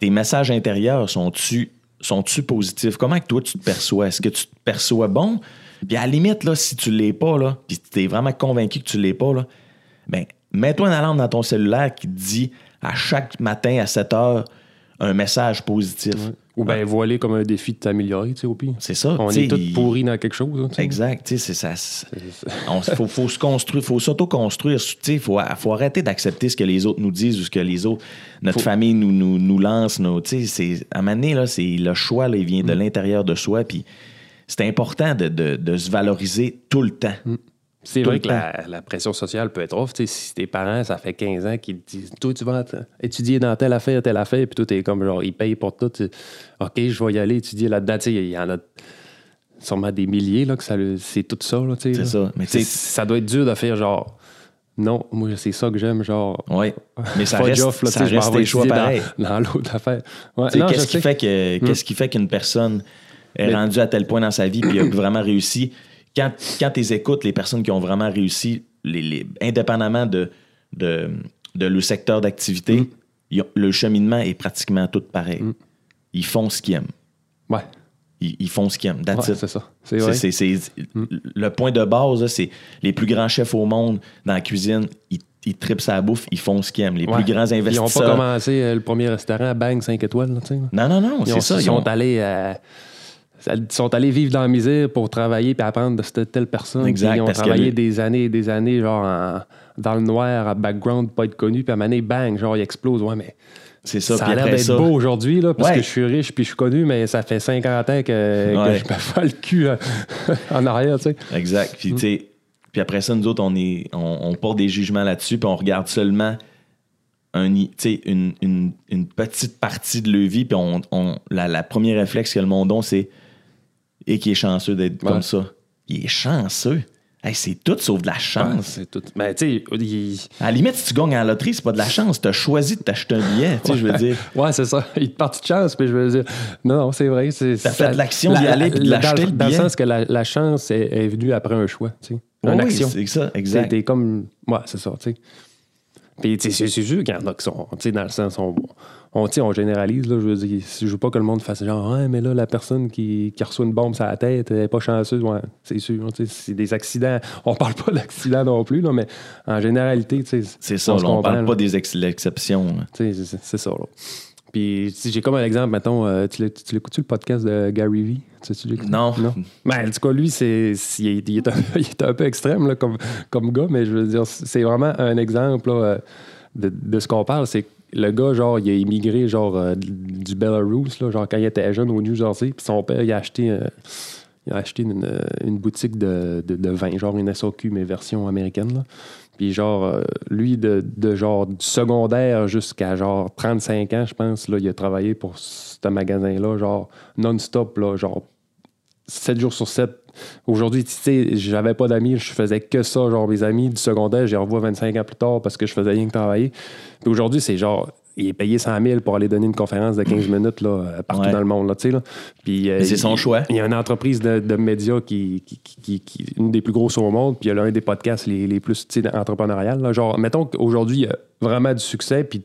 Tes messages intérieurs sont-tu sont-tu positifs? Comment que toi, tu te perçois? Est-ce que tu te perçois bon? Puis à la limite, là, si tu l'es pas, là, puis tu es vraiment convaincu que tu l'es pas, là, ben, mets-toi une alarme dans ton cellulaire qui te dit à chaque matin à 7 heures un message positif. Ou bien voiler comme un défi de t'améliorer, tu sais, au pire. C'est ça. On est tous il- pourris dans quelque chose. hein, tu sais. Exact. Tu sais, c'est ça. on- faut, faut se construire, faut s'auto-construire. Tu sais, faut, faut arrêter d'accepter ce que les autres nous disent ou ce que les autres, notre Faut- famille nous, nous, nous lance. Nos, tu sais, à un moment donné, là, le choix, là, il vient de Mm. l'intérieur de soi. Puis c'est important de, de- de se valoriser tout le temps. C'est vrai que la, la pression sociale peut être off. Si tes parents, ça fait 15 ans qu'ils te disent Toi, tu vas étudier dans telle affaire, telle affaire, puis toi, t'es comme genre, ils payent pour tout. tu- OK, je vais y aller étudier là-dedans. Il y en a sûrement des milliers, là, que ça, c'est tout ça. Là, tu sais, C'est là. ça. Mais ça doit être dur de faire genre Non, moi, c'est ça que j'aime, genre. Oui. Mais ça reste, off, là, ça reste tes choix pareils. Dans, dans l'autre affaire. Ouais, non, qu'est-ce qui fait que qu'est-ce qui fait qu'une personne est Mais- rendue à tel point dans sa vie puis a vraiment réussi? Quand quand tu écoutes les personnes qui ont vraiment réussi les, les- indépendamment de, de de leur secteur d'activité Mm. ont- le cheminement est pratiquement tout pareil ils font ce qu'ils aiment Ouais, ils, ils font ce qu'ils aiment That's ouais, it. c'est ça. C'est vrai. c'est- Le point de base, c'est les plus grands chefs au monde dans la cuisine, ils, ils tripent sa bouffe, ils font ce qu'ils aiment. Les Ouais. plus grands Ils n'ont pas investisseurs. commencé euh, le premier restaurant à Bang 5 étoiles, là, là. Non, non, non, c'est ça. ils ils ont- sont allés à sont allés vivre dans la misère pour travailler puis apprendre de cette telle personne. Exact, ils ont que travaillé des années et des années, genre en- dans le noir, à background, pas être connu, puis à donné, bang, genre, il explose. Ouais, mais C'est ça. ça, a l'air d'être beau aujourd'hui, là, parce Ouais. que je suis riche puis je suis connu, mais ça fait 50 ans que, que Ouais. je me fais le cul euh, en arrière, tu sais. Exact. Mm. Puis, tu sais, puis après ça, nous autres, on, est, on, on porte des jugements là-dessus, puis on regarde seulement un, une, une, une petite partie de leur vie, puis on, on- la, la première réflexe que le monde a, c'est et qui est chanceux d'être Ouais. comme ça. Il est chanceux. Hey, c'est tout sauf de la Ouais, chance. c'est tout. Mais tu sais, il- À la limite, si tu gagnes à la loterie, c'est pas de la chance. Tu as choisi de t'acheter un billet, tu sais, je veux dire. Ouais, c'est ça. Il te part de chance, puis je veux dire. Non, non, c'est vrai. c'est- T'as ça- fait l'action la- d'y aller puis de la- l'acheter, dans, le dans le sens que la, la chance est, est venue après un choix, tu sais. Une Oui, action. c'est ça, Tu exact. T'es comme. Ouais, c'est ça, tu sais. Puis, tu sais, c'est c'est sûr qu'il y en a qui sont, tu sais, dans le sens, on, on, on généralise, là, je veux dire, je veux pas que le monde fasse genre, ouais, mais là, la personne qui, qui reçoit une bombe sur la tête, elle est pas chanceuse, ouais, c'est sûr, sais, c'est des accidents. On parle pas d'accidents non plus, là, mais en généralité, tu sais. C'est ça, se là, on parle là. pas des ex- sais, c'est- ça, là. Puis, si j'ai comme un exemple, mettons, euh, tu l'écoutes-tu le podcast de Gary Vee? Tu sais, tu l'écoutes? Non. Non? Ben, en tout cas, lui, c'est, il, est, il est un, il est un peu extrême là, comme, comme gars, mais je veux dire, c'est vraiment un exemple là, euh, de, de ce qu'on parle. C'est le gars, genre, il a immigré, genre, euh, du Belarus, là, genre, quand il était jeune au New Jersey, puis son père, il a acheté. euh, il a acheté une, euh, une boutique de, de, vin, genre une SAQ, mais version américaine. Là. Puis genre, lui, de, de genre du secondaire jusqu'à genre 35 ans, je pense, là, il a travaillé pour ce magasin-là, genre non-stop, là, genre 7 jours sur 7. Aujourd'hui, tu sais, j'avais pas d'amis, je faisais que ça. Genre, mes amis du secondaire, les revois 25 ans plus tard parce que je faisais rien que travailler. Puis aujourd'hui, c'est genre, il est payé 100 000 pour aller donner une conférence de 15 minutes là, partout Ouais. dans le monde, là, tu sais. Là. Puis, euh, c'est son il- choix. Il y a une entreprise de, de médias qui, qui, qui- qui- qui- une des plus grosses au monde, puis il y a l'un des podcasts les, les plus tu sais, entrepreneuriales. là. Genre, mettons qu'aujourd'hui, il y a vraiment du succès, puis,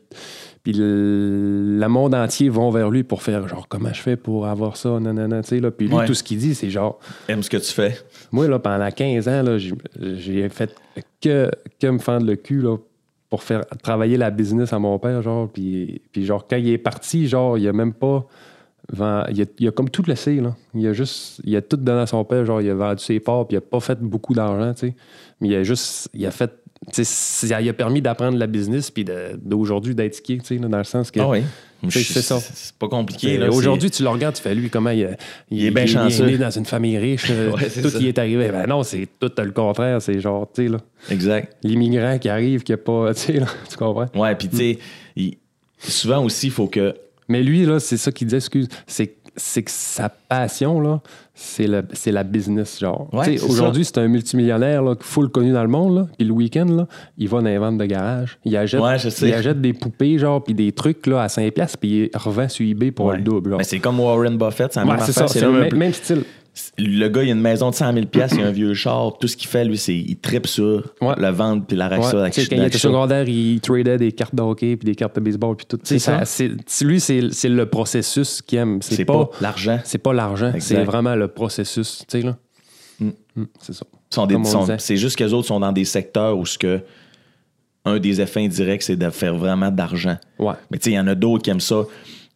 puis le, le monde entier vont vers lui pour faire genre, comment je fais pour avoir ça, nanana, tu sais. Là. Puis lui, Ouais. tout ce qu'il dit, c'est genre, Aime ce que tu fais. moi, là, pendant 15 ans, là, j'ai- fait que, que me fendre le cul là, pour faire travailler la business à mon père, genre. Puis, puis genre, quand il est parti, genre, il a même pas... vend- Il a, il a comme tout laissé, là. Il a juste... Il a tout donné à son père, genre, il a vendu ses parts, puis il a pas fait beaucoup d'argent, tu sais. Mais il a juste... Il a fait... ça il a permis d'apprendre la business, puis d'aujourd'hui d'être skié, tu sais, là, dans le sens que... Ah oui. C'est- ça. C'est pas compliqué. Aujourd'hui, tu le regardes, tu fais lui comment il, Il est bien chanceux. né dans une famille riche, euh, Ouais, tout ça. y est arrivé. Ben non, c'est tout le contraire. C'est genre, tu sais, là, Exact. l'immigrant qui arrive, qui a pas, tu sais, là, tu comprends? Ouais, puis tu sais, il- souvent aussi, il faut que. Mais lui, là, c'est ça qu'il dit, excuse, c'est c'est que sa passion, là, c'est le- c'est la business, genre. Ouais, c'est Aujourd'hui, c'est un multimillionnaire, là, full connu dans le monde, là, puis le week-end, là, il va dans les ventes de garage. Il achète, Ouais, il achète des poupées, genre, puis des trucs, là, à 5$, piastres, puis il revend sur eBay pour Ouais. le double, genre. Mais c'est comme Warren Buffett, c'est la même c'est affaire, ça, c'est le le même- même, même style. Le gars, il a une maison de 100 000 pièces, il a un vieux char. Tout ce qu'il fait, lui, c'est il tripe sur Ouais. le vendre puis. Ouais, sais, quand il était secondaire, il tradait des cartes de hockey puis des cartes de baseball puis tout. Ça. ça, lui, c'est le processus qu'il aime. C'est pas, pas, l'argent. c'est pas l'argent, c'est vraiment le processus. Tu sais, là. Mm. Mm, c'est ça. C'est juste qu'eux autres sont dans des secteurs où ce que un des effets indirects, c'est de faire vraiment d'argent. Ouais. Mais tu sais, il y en a d'autres qui aiment ça,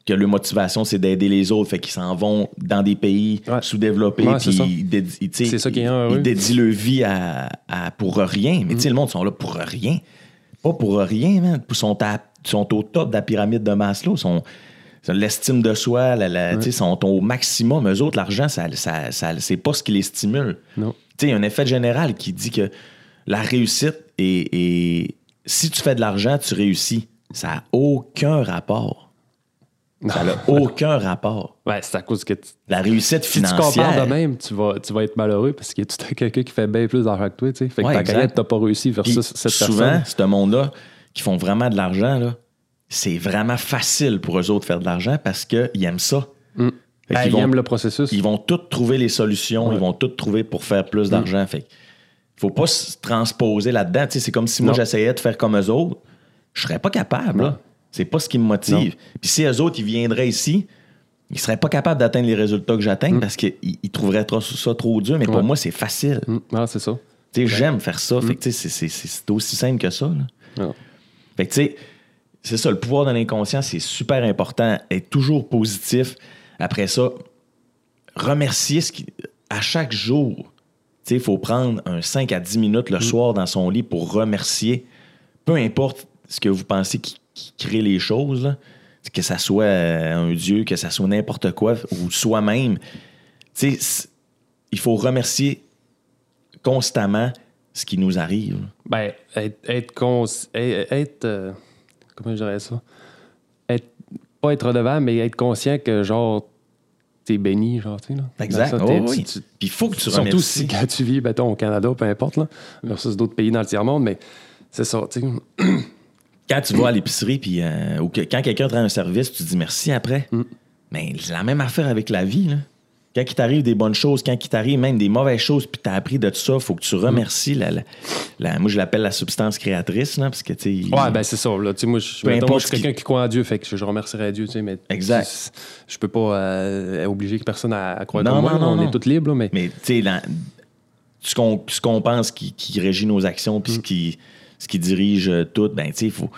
que leur motivation, c'est d'aider les autres. Fait qu'ils s'en vont dans des pays Ouais. sous-développés. Ouais, puis ils dédient- tu sais, C'est ça qui est ils- dédient leur vie à, à- pour rien. Mais tu sais, le monde sont là pour rien. Pas pour rien, man. Ils sont, à- sont au top de la pyramide de Maslow. Ils sont, l'estime de soi, la, sont au maximum. Eux autres, l'argent, ça, ça, ça- c'est pas ce qui les stimule. Non. Tu sais, il y a un effet général qui dit que la réussite est, est- Si tu fais de l'argent, tu réussis. Ça n'a aucun rapport. Ça n'a aucun rapport. Ouais, c'est à cause que tu- La réussite si tu financière. compares de même, tu vas, tu vas être malheureux parce qu'il y a tout temps quelqu'un qui fait bien plus d'argent que toi. Tu sais. Fait que Ouais, ta carrière, t'as pas réussi Puis versus cette souvent, personne. ce monde-là, qui font vraiment de l'argent, là, c'est vraiment facile pour eux autres de faire de l'argent parce qu'ils aiment ça. Mm. Ben, qu'ils il vont- aime le processus. Ils vont tous trouver les solutions, Ouais. ils vont tous trouver pour faire plus d'argent. Fait faut pas se transposer là-dedans. Tu sais, C'est comme si moi j'essayais de faire comme eux autres. Je serais pas capable. Là. C'est pas ce qui me motive. Puis si eux autres, ils viendraient ici, ils seraient pas capables d'atteindre les résultats que j'atteins parce qu'ils ils trouveraient trop- ça trop dur. Mais pour Mm. Ouais. moi, c'est facile. Mm. Ah, c'est ça. Tu sais, J'aime faire ça. Fait que, tu sais, c'est- aussi simple que ça. là. Ah. Fait que, tu sais, c'est ça, le pouvoir de l'inconscient, c'est super important. Être toujours positif. Après ça, remercier ce qui, à chaque jour. Il faut prendre un 5 à 10 minutes Mm. le soir dans son lit pour remercier, peu importe ce que vous pensez qui, qui crée les choses, là, que ça soit euh, un Dieu, que ça soit n'importe quoi, ou soi-même. Tu sais, c- Il faut remercier constamment ce qui nous arrive. Ben, être, être, cons- être, être, euh, comment je dirais ça? Être, pas être redevable, mais être conscient que, genre, t'es béni, genre, tu sais, là. Exact. Oh, oui. tu- tu- Puis il faut que tu Surtout remercies. si quand tu vis, mettons, au Canada, peu importe, là, versus d'autres pays dans le tiers-monde, mais c'est ça, tu sais. quand tu vas à l'épicerie, puis euh, ou que, quand quelqu'un te rend un service, tu dis merci après. Mais c'est la même affaire avec la vie. Là. Quand il t'arrive des bonnes choses, quand il t'arrive même des mauvaises choses, puis tu as appris de tout ça, faut que tu remercies la, la- la- moi je l'appelle la substance créatrice, là, parce que tu Ouais, ben c'est ça. Là. Moi, je, Peu mettons, importe moi, je suis qui- quelqu'un qui... croit en Dieu, fait que je, je remercierais Dieu, tu sais, mais Exact. je, je peux pas euh, obliger personne à, à croire Non, comme moi. non, non, on est tous libres, là, mais, Mais tu sais, ce qu'on pense qui, qui régit nos actions, puis ce, qui, ce qui dirige euh, tout, ben il faut,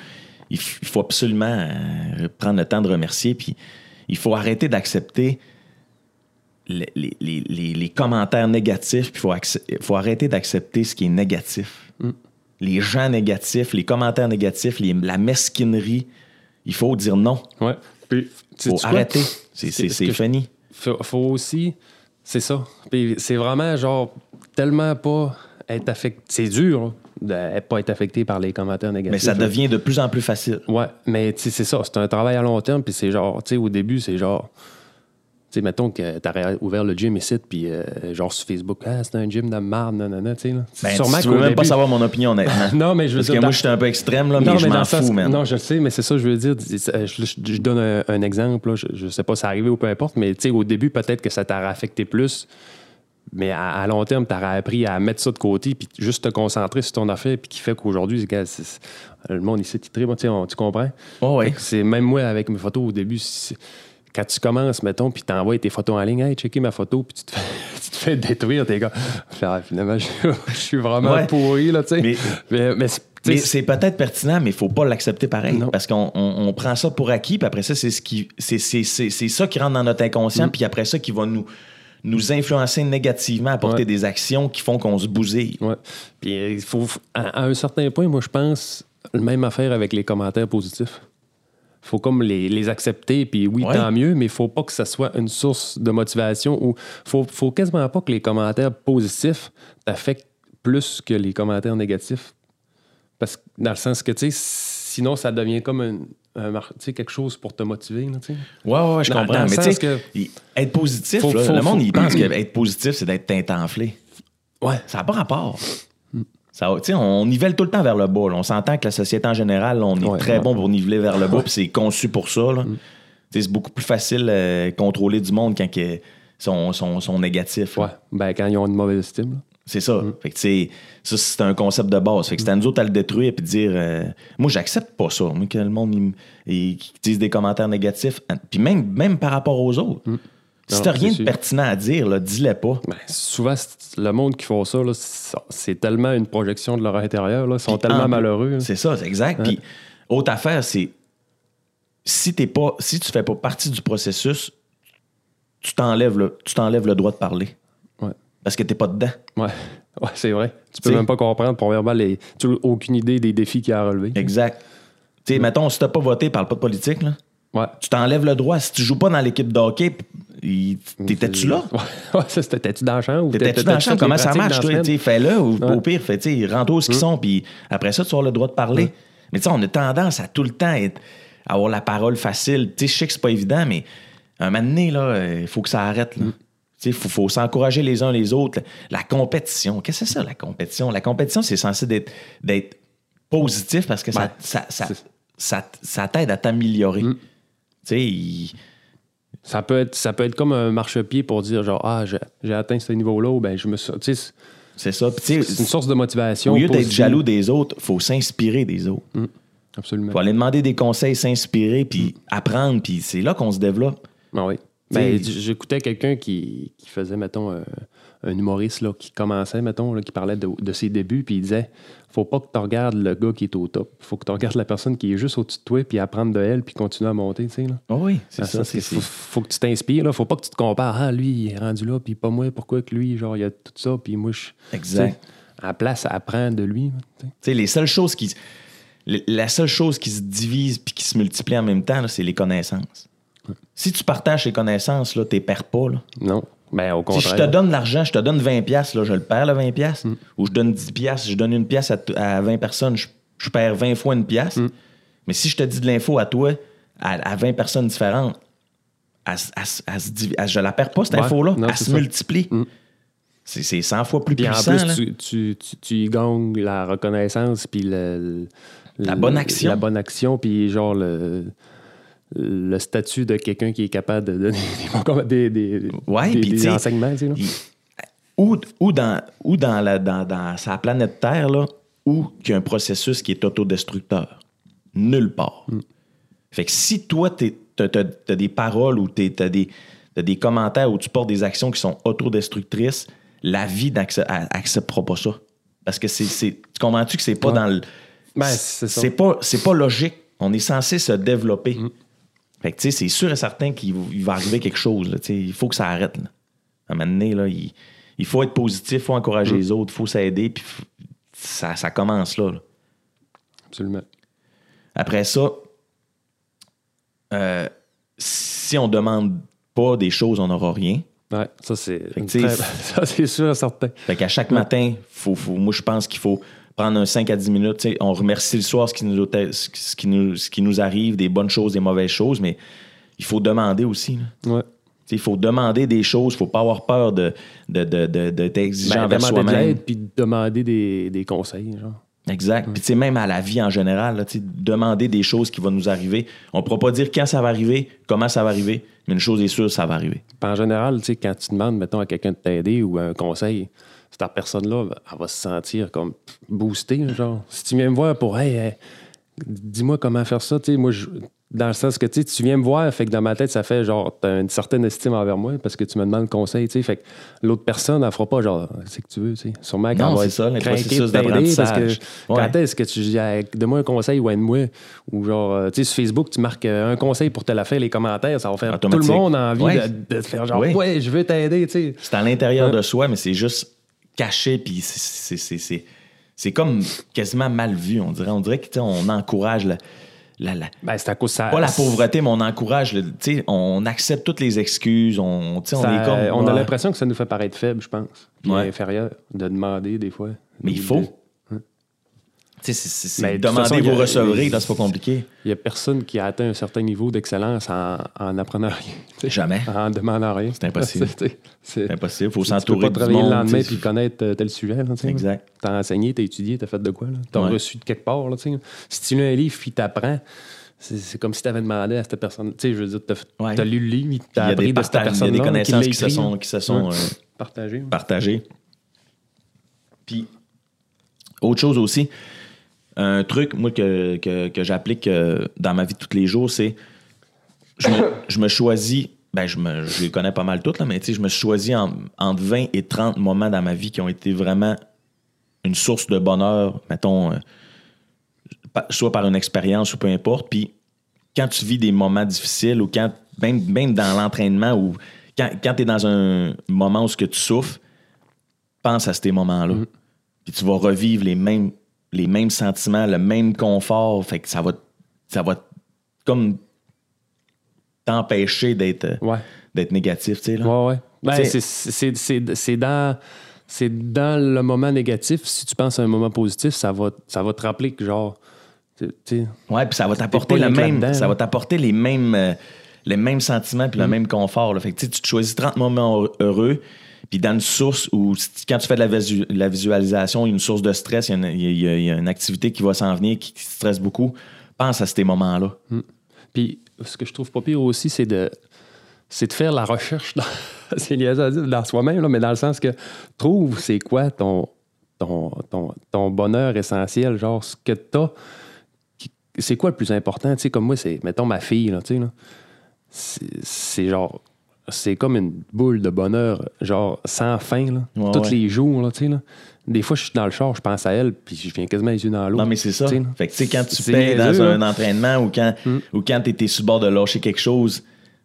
il faut absolument euh, prendre le temps de remercier, puis il faut arrêter d'accepter les, les- les- les- les commentaires négatifs, puis il faut, faut arrêter d'accepter ce qui est négatif. Les gens négatifs, les commentaires négatifs, la mesquinerie, il faut dire non. ouais. Puis, faut arrêter. C'est- fini. faut, faut aussi. C'est ça. Puis c'est vraiment genre tellement pas être affecté. C'est dur là, de pas être affecté par les commentaires négatifs. Mais ça devient de plus en plus facile. Ouais, mais tu sais, c'est ça. C'est un travail à long terme. Puis c'est genre, tu sais, au début, c'est genre. Tu sais, mettons que t'aurais ouvert le gym ici, puis euh, genre sur Facebook, ah, c'est un gym de marde, non, non, non, tu sais. là. Ben, Sûrement tu veux même pas savoir mon opinion, honnêtement. Non, mais je veux Parce dire. que dans- moi, je suis un peu extrême, là, mais non, je mais dans m'en fous, man. Non, je sais, mais c'est ça, je veux dire. Je, je- je donne un, un exemple. là. Je, je sais pas si c'est arrivé ou peu importe, mais tu sais, au début, peut-être que ça t'aurait affecté plus. Mais à, à long terme, tu aurais appris à mettre ça de côté puis juste te concentrer sur ton affaire, puis qui fait qu'aujourd'hui, le monde ici, il tripe, tu sais, on- tu comprends? Oh, ouais. C'est même moi avec mes photos au début. Quand tu commences, mettons, puis t'envoies tes photos en ligne, hey, checker ma photo, puis tu te fais, tu te fais détruire, tes gars. Ah, finalement, je, je suis vraiment Ouais. pourri, là, tu sais. Mais- mais, mais c'est- peut-être pertinent, mais il faut pas l'accepter pareil. Non. Parce qu'on on- on prend ça pour acquis, puis après ça, c'est ce qui c'est, ça qui rentre dans notre Mm. inconscient, puis après ça qui va nous, nous influencer négativement, apporter Ouais. des actions qui font qu'on se bousille. Ouais. Puis euh, il faut, à, à un certain point, moi, je pense, la même affaire avec les commentaires positifs. faut comme les, les accepter, puis oui, Ouais. tant mieux, mais il faut pas que ça soit une source de motivation ou faut, faut quasiment pas que les commentaires positifs t'affectent plus que les commentaires négatifs. Parce que dans le sens que, tu sais, sinon, ça devient comme un, sais, quelque chose pour te motiver, là. Ouais, ouais, ouais, je Dans- comprends. dans mais tu que- être positif, Faut- là, faut- le monde, faut- il pense qu'être positif, c'est d'être tintanflé. Ouais. Ça n'a pas rapport. Ça, tu sais, on nivelle tout le temps vers le bas. là. On s'entend que la société en général, là, on est Ouais, très ouais. bon pour niveler vers le bas, puis c'est conçu pour ça. sais, C'est beaucoup plus facile de contrôler du monde quand ils sont, sont, sont négatifs. Ouais. Ben, quand ils ont une mauvaise estime. C'est ça. Fait que, tu ça, c'est un concept de base. Fait que c'est à nous autres à le détruire et dire euh, Moi, j'accepte pas ça. Moi, que le monde il, dise des commentaires négatifs. Puis même, même par rapport aux autres. Si Non, t'as rien de sûr. pertinent à dire, dis-le pas. Ben, souvent, le monde qui font ça, c'est tellement une projection de leur intérieur. Là. Ils sont tellement en- malheureux. C'est ça, c'est exact. Puis, autre affaire, c'est si t'es pas, si tu fais pas partie du processus, tu t'enlèves le, tu t'enlèves le droit de parler. Parce que t'es pas dedans. Ouais, ouais c'est vrai. Tu peux T'sais- même pas comprendre, premièrement, les... tu n'as aucune idée des défis qu'il y a à relever. Exact. Tu sais, mettons, si t'as pas voté, parle pas de politique, là. Ouais. Tu t'enlèves le droit. Si tu joues pas dans l'équipe de hockey, il- t'étais-tu là? Ouais, ça, c'était- t'étais-tu dans chambre? ou T'étais-tu t'étais- dans le champ? Comment ça marche, toi? Fais-le ou Ouais. au pire, fais, où ce qu'ils sont, puis après ça, tu avoir le droit de parler. Mais tu sais, on a tendance à tout le temps être- avoir la parole facile. Tu sais, je sais que c'est pas évident, mais un moment donné, là, il faut que ça arrête. là. Il faut, faut s'encourager les uns les autres. La compétition, qu'est-ce que c'est ça, la compétition? La compétition, c'est censé d'être, d'être positif parce que ça, Ouais. ça, ça, C'est- ça- ça t'aide à t'améliorer. Il- Ça peut, être, ça peut être comme un marchepied pour dire, genre, ah, j'ai atteint ce niveau-là, ben, je me suis. C'est ça. C'est une source de motivation. au lieu d'être jaloux des autres, il faut s'inspirer des autres. Absolument. faut aller demander des conseils, s'inspirer, puis apprendre, puis c'est là qu'on se développe. Ah oui. Ben, J'écoutais quelqu'un qui, qui faisait, mettons, un, un humoriste là, qui commençait, mettons, là, qui parlait de, de ses débuts, puis il disait faut pas que tu regardes le gars qui est au top. faut que tu regardes la personne qui est juste au-dessus de toi, puis apprendre de elle, puis continuer à monter. Tu sais, là. Oh oui, c'est Ah, ça. faut, faut que tu t'inspires. Faut pas que tu te compares. Ah, lui, il est rendu là, puis pas moi. Pourquoi que lui, genre, il a tout ça, puis moi, je. Exact. À la place, apprendre de lui. tu sais. Les seules choses qui. La seule chose qui se divise puis qui se multiplie en même temps, c'est les connaissances. Si tu partages tes connaissances, là, t'es perds pas. Là. Non. Ben, au Si contraire. je te donne l'argent, je te donne 20 pièces, là, je le perds le 20 pièces. Mm. Ou je donne 10 pièces, je donne une pièce à, t- à 20 personnes, je, je perds 20 fois une pièce. Mm. Mais si je te dis de l'info à toi, à, à 20 personnes différentes, elle elle elle je la perds pas, cette Ouais. info-là. Elle se ça. multiplie. Mm. C'est c'est 100 fois plus Puis en puissant. plus, là. tu, tu, tu, tu y gagnes la reconnaissance, puis le, le- La bonne action. La bonne action, puis genre le, le statut de quelqu'un qui est capable de donner des, des, des, Ouais, des- puis des tu sais, enseignements. tu sais, là. Il- ou, ou dans, ou dans, la, dans, dans sa planète Terre, là, où il y a un processus qui est autodestructeur. Nulle part. Fait que si toi, tu as, des paroles ou tu as des, commentaires où tu portes des actions qui sont autodestructrices, la vie n'acceptera pas ça. Parce que c'est. Tu comprends-tu que c'est pas Ouais. dans le. Ben, c'est pas, c'est pas logique. On est censé se développer. Fait que, tu sais, c'est sûr et certain qu'il va- arriver quelque chose. là, il faut que ça arrête. Là. À un moment donné, là, il, il faut être positif, il faut encourager les autres, il faut s'aider, puis ça, ça commence là, là. Absolument. Après ça, euh, si on demande pas des choses, on n'aura rien. Ouais, ça, c'est très- ça, c'est sûr et certain. Fait qu'à chaque matin, faut, faut- moi, je pense qu'il faut prendre un 5 à 10 minutes. On remercie le soir ce qui, nous, ce qui nous, ce qui nous arrive, des bonnes choses, des mauvaises choses, mais il faut demander aussi. là. Ouais. Il faut demander des choses, il faut pas avoir peur de, de, de, de- d'être exigeant Ben, envers demander de soi-même. l'aide, puis demander des, des conseils. Genre. Exact. Puis même à la vie en général, là, demander des choses qui vont nous arriver. On ne pourra pas dire quand ça va arriver, comment ça va arriver, mais une chose est sûre, ça va arriver. En général, quand tu demandes, mettons, à quelqu'un de t'aider ou un conseil, cette personne-là, elle va se sentir comme boostée. là, Genre, si tu viens me voir pour, hey, hey, dis-moi comment faire ça, tu sais, moi, je- dans le sens que tu viens me voir, fait que dans ma tête, ça fait genre, t'as une certaine estime envers moi parce que tu me demandes conseil, tu sais, fait que l'autre personne, elle fera pas genre, c'est que tu veux, tu sais. Sûrement qu'elle Non, va être ça, le processus parce que quand Ouais. est-ce que tu dis, donne-moi un conseil ou aide-moi, ou genre, euh, tu sais, sur Facebook, tu marques euh, un conseil pour te la faire, les commentaires, ça va faire tout le monde a envie Ouais. de, de te faire genre, Oui. ouais, je veux t'aider, tu sais. C'est à l'intérieur Ouais. de soi, mais c'est juste caché, puis c'est- comme quasiment mal vu, on dirait. On dirait que tu sais, on encourage la, la, la- Ben, c'est à cause ça. pas la pauvreté, mais on encourage, le- tu sais, on accepte toutes les excuses, on, est comme... on a ouais. l'impression que ça nous fait paraître faible, je pense. Puis Ouais. inférieur, de demander des fois. Mais il faut. Tu c'est- demander, vous recevrez, c'est pas compliqué. Il n'y a personne qui a atteint un certain niveau d'excellence en, en apprenant rien. tu. Jamais. En demandant rien. C'est impossible. C'est- impossible, il faut tu peux s'entourer pas travailler monde. le lendemain tu puis connaître euh, tel sujet. Là, tu. Exact. T'as enseigné, t'as étudié, t'as fait de quoi? Tu as Ouais. reçu de quelque part. Là, tu si tu lis un livre puis t'apprends, c'est c'est comme si tu avais demandé à cette personne. Tu sais, je veux dire, t'as Ouais. as lu le livre, Puis t'as Il y a appris de cette partages- il y a personne des connaissances qui se sont, qui se sont Ouais. euh, partagées. partagées. Puis, autre chose aussi, un truc, moi, que, que, que j'applique euh, dans ma vie de tous les jours, c'est je me, je me choisis, ben, je, me, je les connais pas mal toutes, là, mais tu sais, je me suis choisi en- entre 20 et 30 moments dans ma vie qui ont été vraiment une source de bonheur, mettons, euh, soit par une expérience ou peu importe. Puis, quand tu vis des moments difficiles ou quand, même, même dans l'entraînement ou quand, quand tu es dans un moment où ce que tu souffres, pense à ces moments-là. Puis tu vas revivre les mêmes, les mêmes sentiments, le même confort. Fait que ça va, ça va comme t'empêcher d'être Ouais. d'être négatif, tu sais. Là. Ouais, ouais. Ben, c'est- dans, c'est dans le moment négatif. Si tu penses à un moment positif, ça va, ça va te rappeler que, genre, Ouais, puis ça va t'apporter le même, ça va t'apporter les mêmes, euh, les mêmes sentiments puis le même confort. Là. Fait que tu sais, tu te choisis 30 moments heureux, puis dans une source où quand tu fais de la, la visualisation, il y a une source de stress, il y a une, activité qui va s'en venir qui, qui stresse beaucoup. Pense à ces moments-là. Puis, ce que je trouve pas pire aussi, c'est de, c'est de faire la recherche dans, dans soi-même, mais dans le sens que trouve c'est quoi ton, ton, ton, bonheur essentiel, genre ce que t'as, qui- c'est quoi le plus important, tu sais, comme moi, c'est, mettons, ma fille, là, tu sais, c'est genre c'est comme une boule de bonheur, genre sans fin, là. Ouais, tous ouais. les jours, là, tu sais. Là. Des fois, je suis dans le char, je pense à elle, puis je viens quasiment les yeux dans l'eau. Non, mais c'est ça. Fait que, tu sais, quand tu payes dans un là. entraînement ou quand, ou quand tu étais sur le bord de lâcher quelque chose,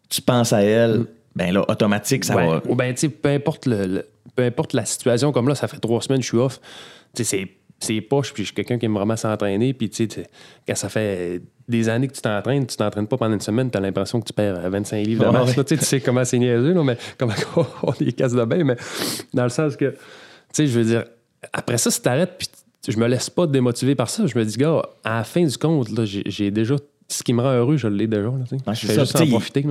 tu penses à elle, ben là, automatique, ça Ouais. va. Ou ben, tu sais, peu importe, le, le- peu importe la situation, comme là, ça fait trois semaines que je suis off. Tu sais, c'est- c'est poche, puis je suis quelqu'un qui aime vraiment s'entraîner. Puis, tu sais, quand ça fait des années que tu t'entraînes, tu t'entraînes pas pendant une semaine, tu as l'impression que tu perds euh, 25 livres de masse. ouais. Tu sais, comment c'est niaiseux, là, mais comment on est casse de bain, mais dans le sens que, tu sais, je veux dire, après ça, si t'arrêtes, puis je me laisse pas démotiver par ça, je me dis, gars, à la fin du compte, là, j'ai déjà. Ce qui me rend heureux, je l'ai déjà. Là. Ouais, je fais ça. juste en profiter.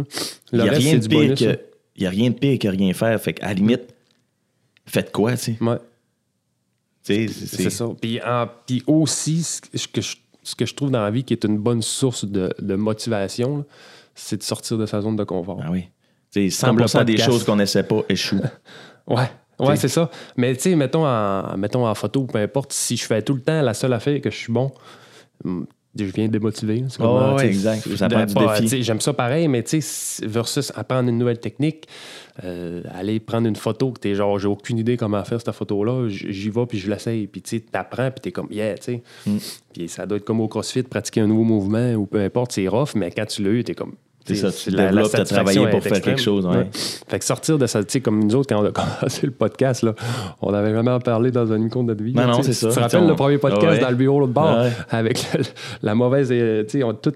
Il n'y a, rien de pire que- rien de pire que rien faire. Fait qu'à la limite, faites quoi, tu sais? Ouais. C'est- ça. Puis, en- puis aussi, ce que, je, ce que je trouve dans la vie qui est une bonne source de, de motivation, c'est de sortir de sa zone de confort. Ah oui. Tu sais, Comme le 100% des choses qu'on n'essaie pas échouent. Ouais. Ouais, T'sais. c'est ça. Mais tu sais, mettons en, mettons en photo, peu importe, si je fais tout le temps la seule affaire que je suis bon, hum, je viens démotiver. C'est Oh, comme, ouais, exact. sais, J'aime ça pareil, mais tu sais, versus apprendre une nouvelle technique, euh, aller prendre une photo que t'es genre, j'ai aucune idée comment faire cette photo-là, j'y vais puis je l'essaye. Puis tu sais, t'apprends puis t'es comme, yeah, tu sais. Mm. Puis ça doit être comme au CrossFit, pratiquer un nouveau mouvement ou peu importe, c'est rough, mais quand tu l'as eu, t'es comme. C'est tu ça, tu la- développes, t'as satisfaction travaillé pour faire quelque extrême. chose, ouais. Fait que sortir de ça, tu sais, comme nous autres, quand on a commencé le podcast, là, on n'avait jamais en parlé dans une compte de notre vie. Non, là, non, tu c'est ça. Tu te rappelles On- le premier podcast Ouais. dans le bureau l'autre bord, Ouais. avec le- la mauvaise. euh, Tu sais, on tout.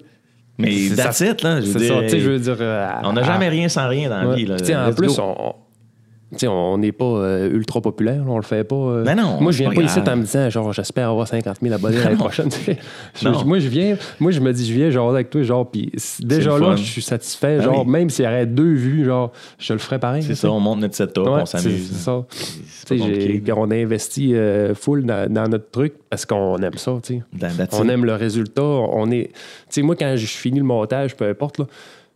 Mais c'est that's ça. it, là. Je veux C'est ça, dire, tu je veux dire. euh, on n'a jamais rien sans rien dans la vie. Là. Tu en plus, on. On- n'est pas euh, ultra populaire, on le fait pas. euh. Ben non, moi, je viens pas pas ici en me disant, genre, j'espère avoir 50 000 abonnés l'année prochaine. Je- moi, je viens, moi, je me dis, je viens, genre, avec toi, genre, puis déjà là, je suis satisfait. Ah genre, oui. même s'il y aurait deux vues, genre, je le ferais pareil. C'est ça, on monte notre setup, Ouais, on s'amuse. c'est ça. Compliqué. on a investi euh, full dans, dans notre truc parce qu'on aime ça. tu sais. On aime le résultat. On est. Tu sais, moi, quand je finis le montage, peu importe, là,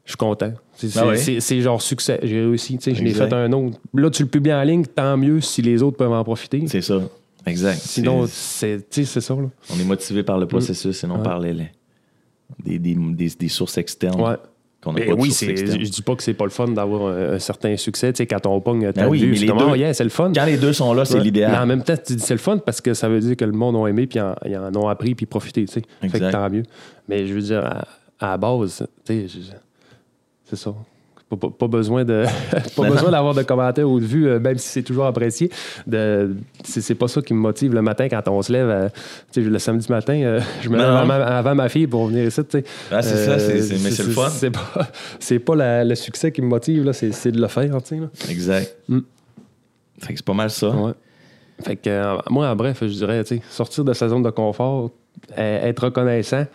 je suis content. C'est Ah c'est- ouais? genre succès. J'ai réussi. tu sais, Je Exact. fait un autre. Là, tu le publies en ligne, tant mieux si les autres peuvent en profiter. C'est ça. Exact. Sinon, C'est- ça. Là. on est motivé par le processus et non Ouais. par les, des, des, des, des sources externes. Ouais. Qu'on n'a Mais pas oui, je dis pas que c'est pas le fun d'avoir un, un certain succès. Tu sais, quand on pogne ta Ben oui, mais c'est oh, yeah, le fun. Quand les deux sont là, c'est. Mais en l'idéal. même temps, tu dis c'est le fun parce que ça veut dire que le monde a aimé puis en- ils en ont appris puis profité, tu sais. Fait que tant mieux. Mais je veux dire, à, à la base, tu sais, c'est ça. Pas, pas- besoin de pas besoin d'avoir de commentaires ou de vues, euh, même si c'est toujours apprécié. De, c'est, c'est pas ça qui me motive le matin quand on se lève. euh, le samedi matin, euh, je me Ben lève avant, avant ma fille pour venir ici. Ah, c'est ça, c'est- c'est- mais c'est le fun. C'est pas, c'est pas la- le succès qui me motive, là, c'est, de le faire. tu sais, là. Exact. Mm. Fait que c'est pas mal ça. Ouais. Fait que, moi, en bref, je dirais, sortir de sa zone de confort, être reconnaissant,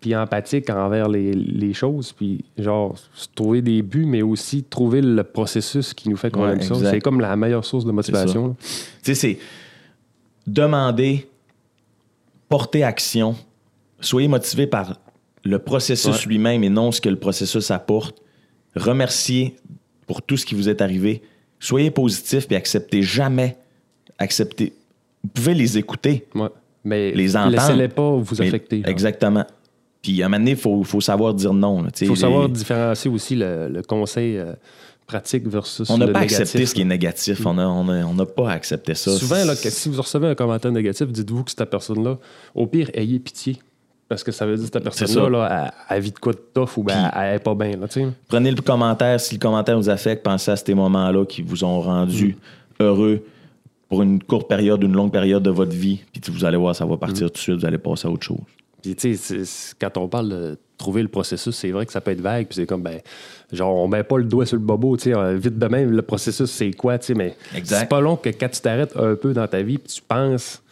puis empathique envers les, les choses, puis genre, trouver des buts, mais aussi trouver le processus qui nous fait qu'on Ouais, aime ça. C'est comme la meilleure source de motivation. Tu sais, c'est demander, porter action, soyez motivé par le processus Ouais. lui-même et non ce que le processus apporte. Remerciez pour tout ce qui vous est arrivé. Soyez positif et acceptez jamais. Acceptez. Vous pouvez les écouter. Ouais. Mais Les entendre. laissez-les pas vous affecter. genre. exactement. Puis à un moment donné, il faut, faut savoir dire non. Il faut les- savoir différencier aussi le, le conseil euh, pratique versus on n'a pas négatif, accepté ce qui est négatif. On n'a on a- on pas accepté ça. Souvent, là, que si vous recevez un commentaire négatif, dites-vous que cette personne-là, au pire, ayez pitié. Parce que ça veut dire que cette personne-là, là, elle, elle vit de quoi de tough ou ben, elle, elle est pas bien. Là. Prenez le commentaire. Si le commentaire vous affecte, pensez à ces moments-là qui vous ont rendu Mm. heureux pour une courte période, une longue période de votre vie. Puis vous allez voir, ça va partir Mm. tout de suite. Vous allez passer à autre chose. Puis, tu sais, quand on parle de trouver le processus, c'est vrai que ça peut être vague. Puis c'est comme, ben, genre, on met pas le doigt sur le bobo, tu sais, euh, vite de même, le processus, c'est quoi, tu sais, mais c'est pas long que quand tu t'arrêtes un peu dans ta vie, puis tu penses,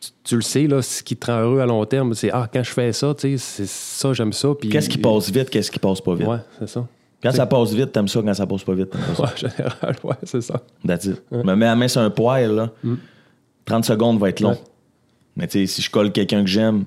tu, tu le sais, là, ce qui te rend heureux à long terme, c'est, ah, quand je fais ça, tu sais, c'est ça, j'aime ça. Puis, Qu'est-ce qui passe vite, qu'est-ce qui passe pas vite? Ouais, c'est ça. Quand ça passe vite, t'aimes ça. Quand ça passe pas vite, t'aimes ça. Ouais, en général, ouais, c'est ça. That's it. Me mets la main sur un poêle, là. 30 secondes va être long. Mm. Ouais. Mais tu sais, si je colle quelqu'un que j'aime,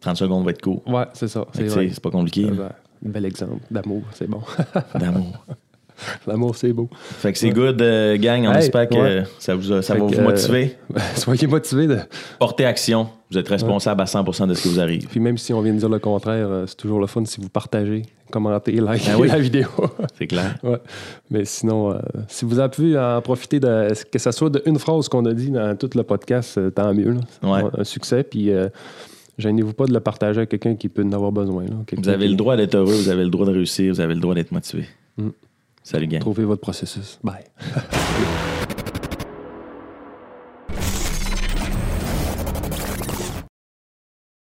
30 secondes va être court. Ouais, c'est ça. C'est pas compliqué. Ben, bel exemple d'amour, c'est bon. D'amour. L'amour, c'est beau. Fait que c'est good, euh, gang. On Hey, espère que ouais. ça, vous a- ça va vous euh, motiver. Soyez motivés. De... Portez action. Vous êtes responsable à 100% de ce qui vous arrive. Puis même si on vient de dire le contraire, euh, c'est toujours le fun si vous partagez, commentez, likez Ben oui. la vidéo. C'est clair. Mais sinon, euh, si vous avez pu en profiter, de, que ce soit d'une phrase qu'on a dit dans tout le podcast, euh, tant mieux. là. Un succès. Puis, euh, gênez-vous pas de le partager à quelqu'un qui peut en avoir besoin. là. Vous avez qui- le droit d'être heureux, vous avez le droit de réussir, vous avez le droit d'être motivé. Mm. Salut, gang. Trouvez votre processus. Bye.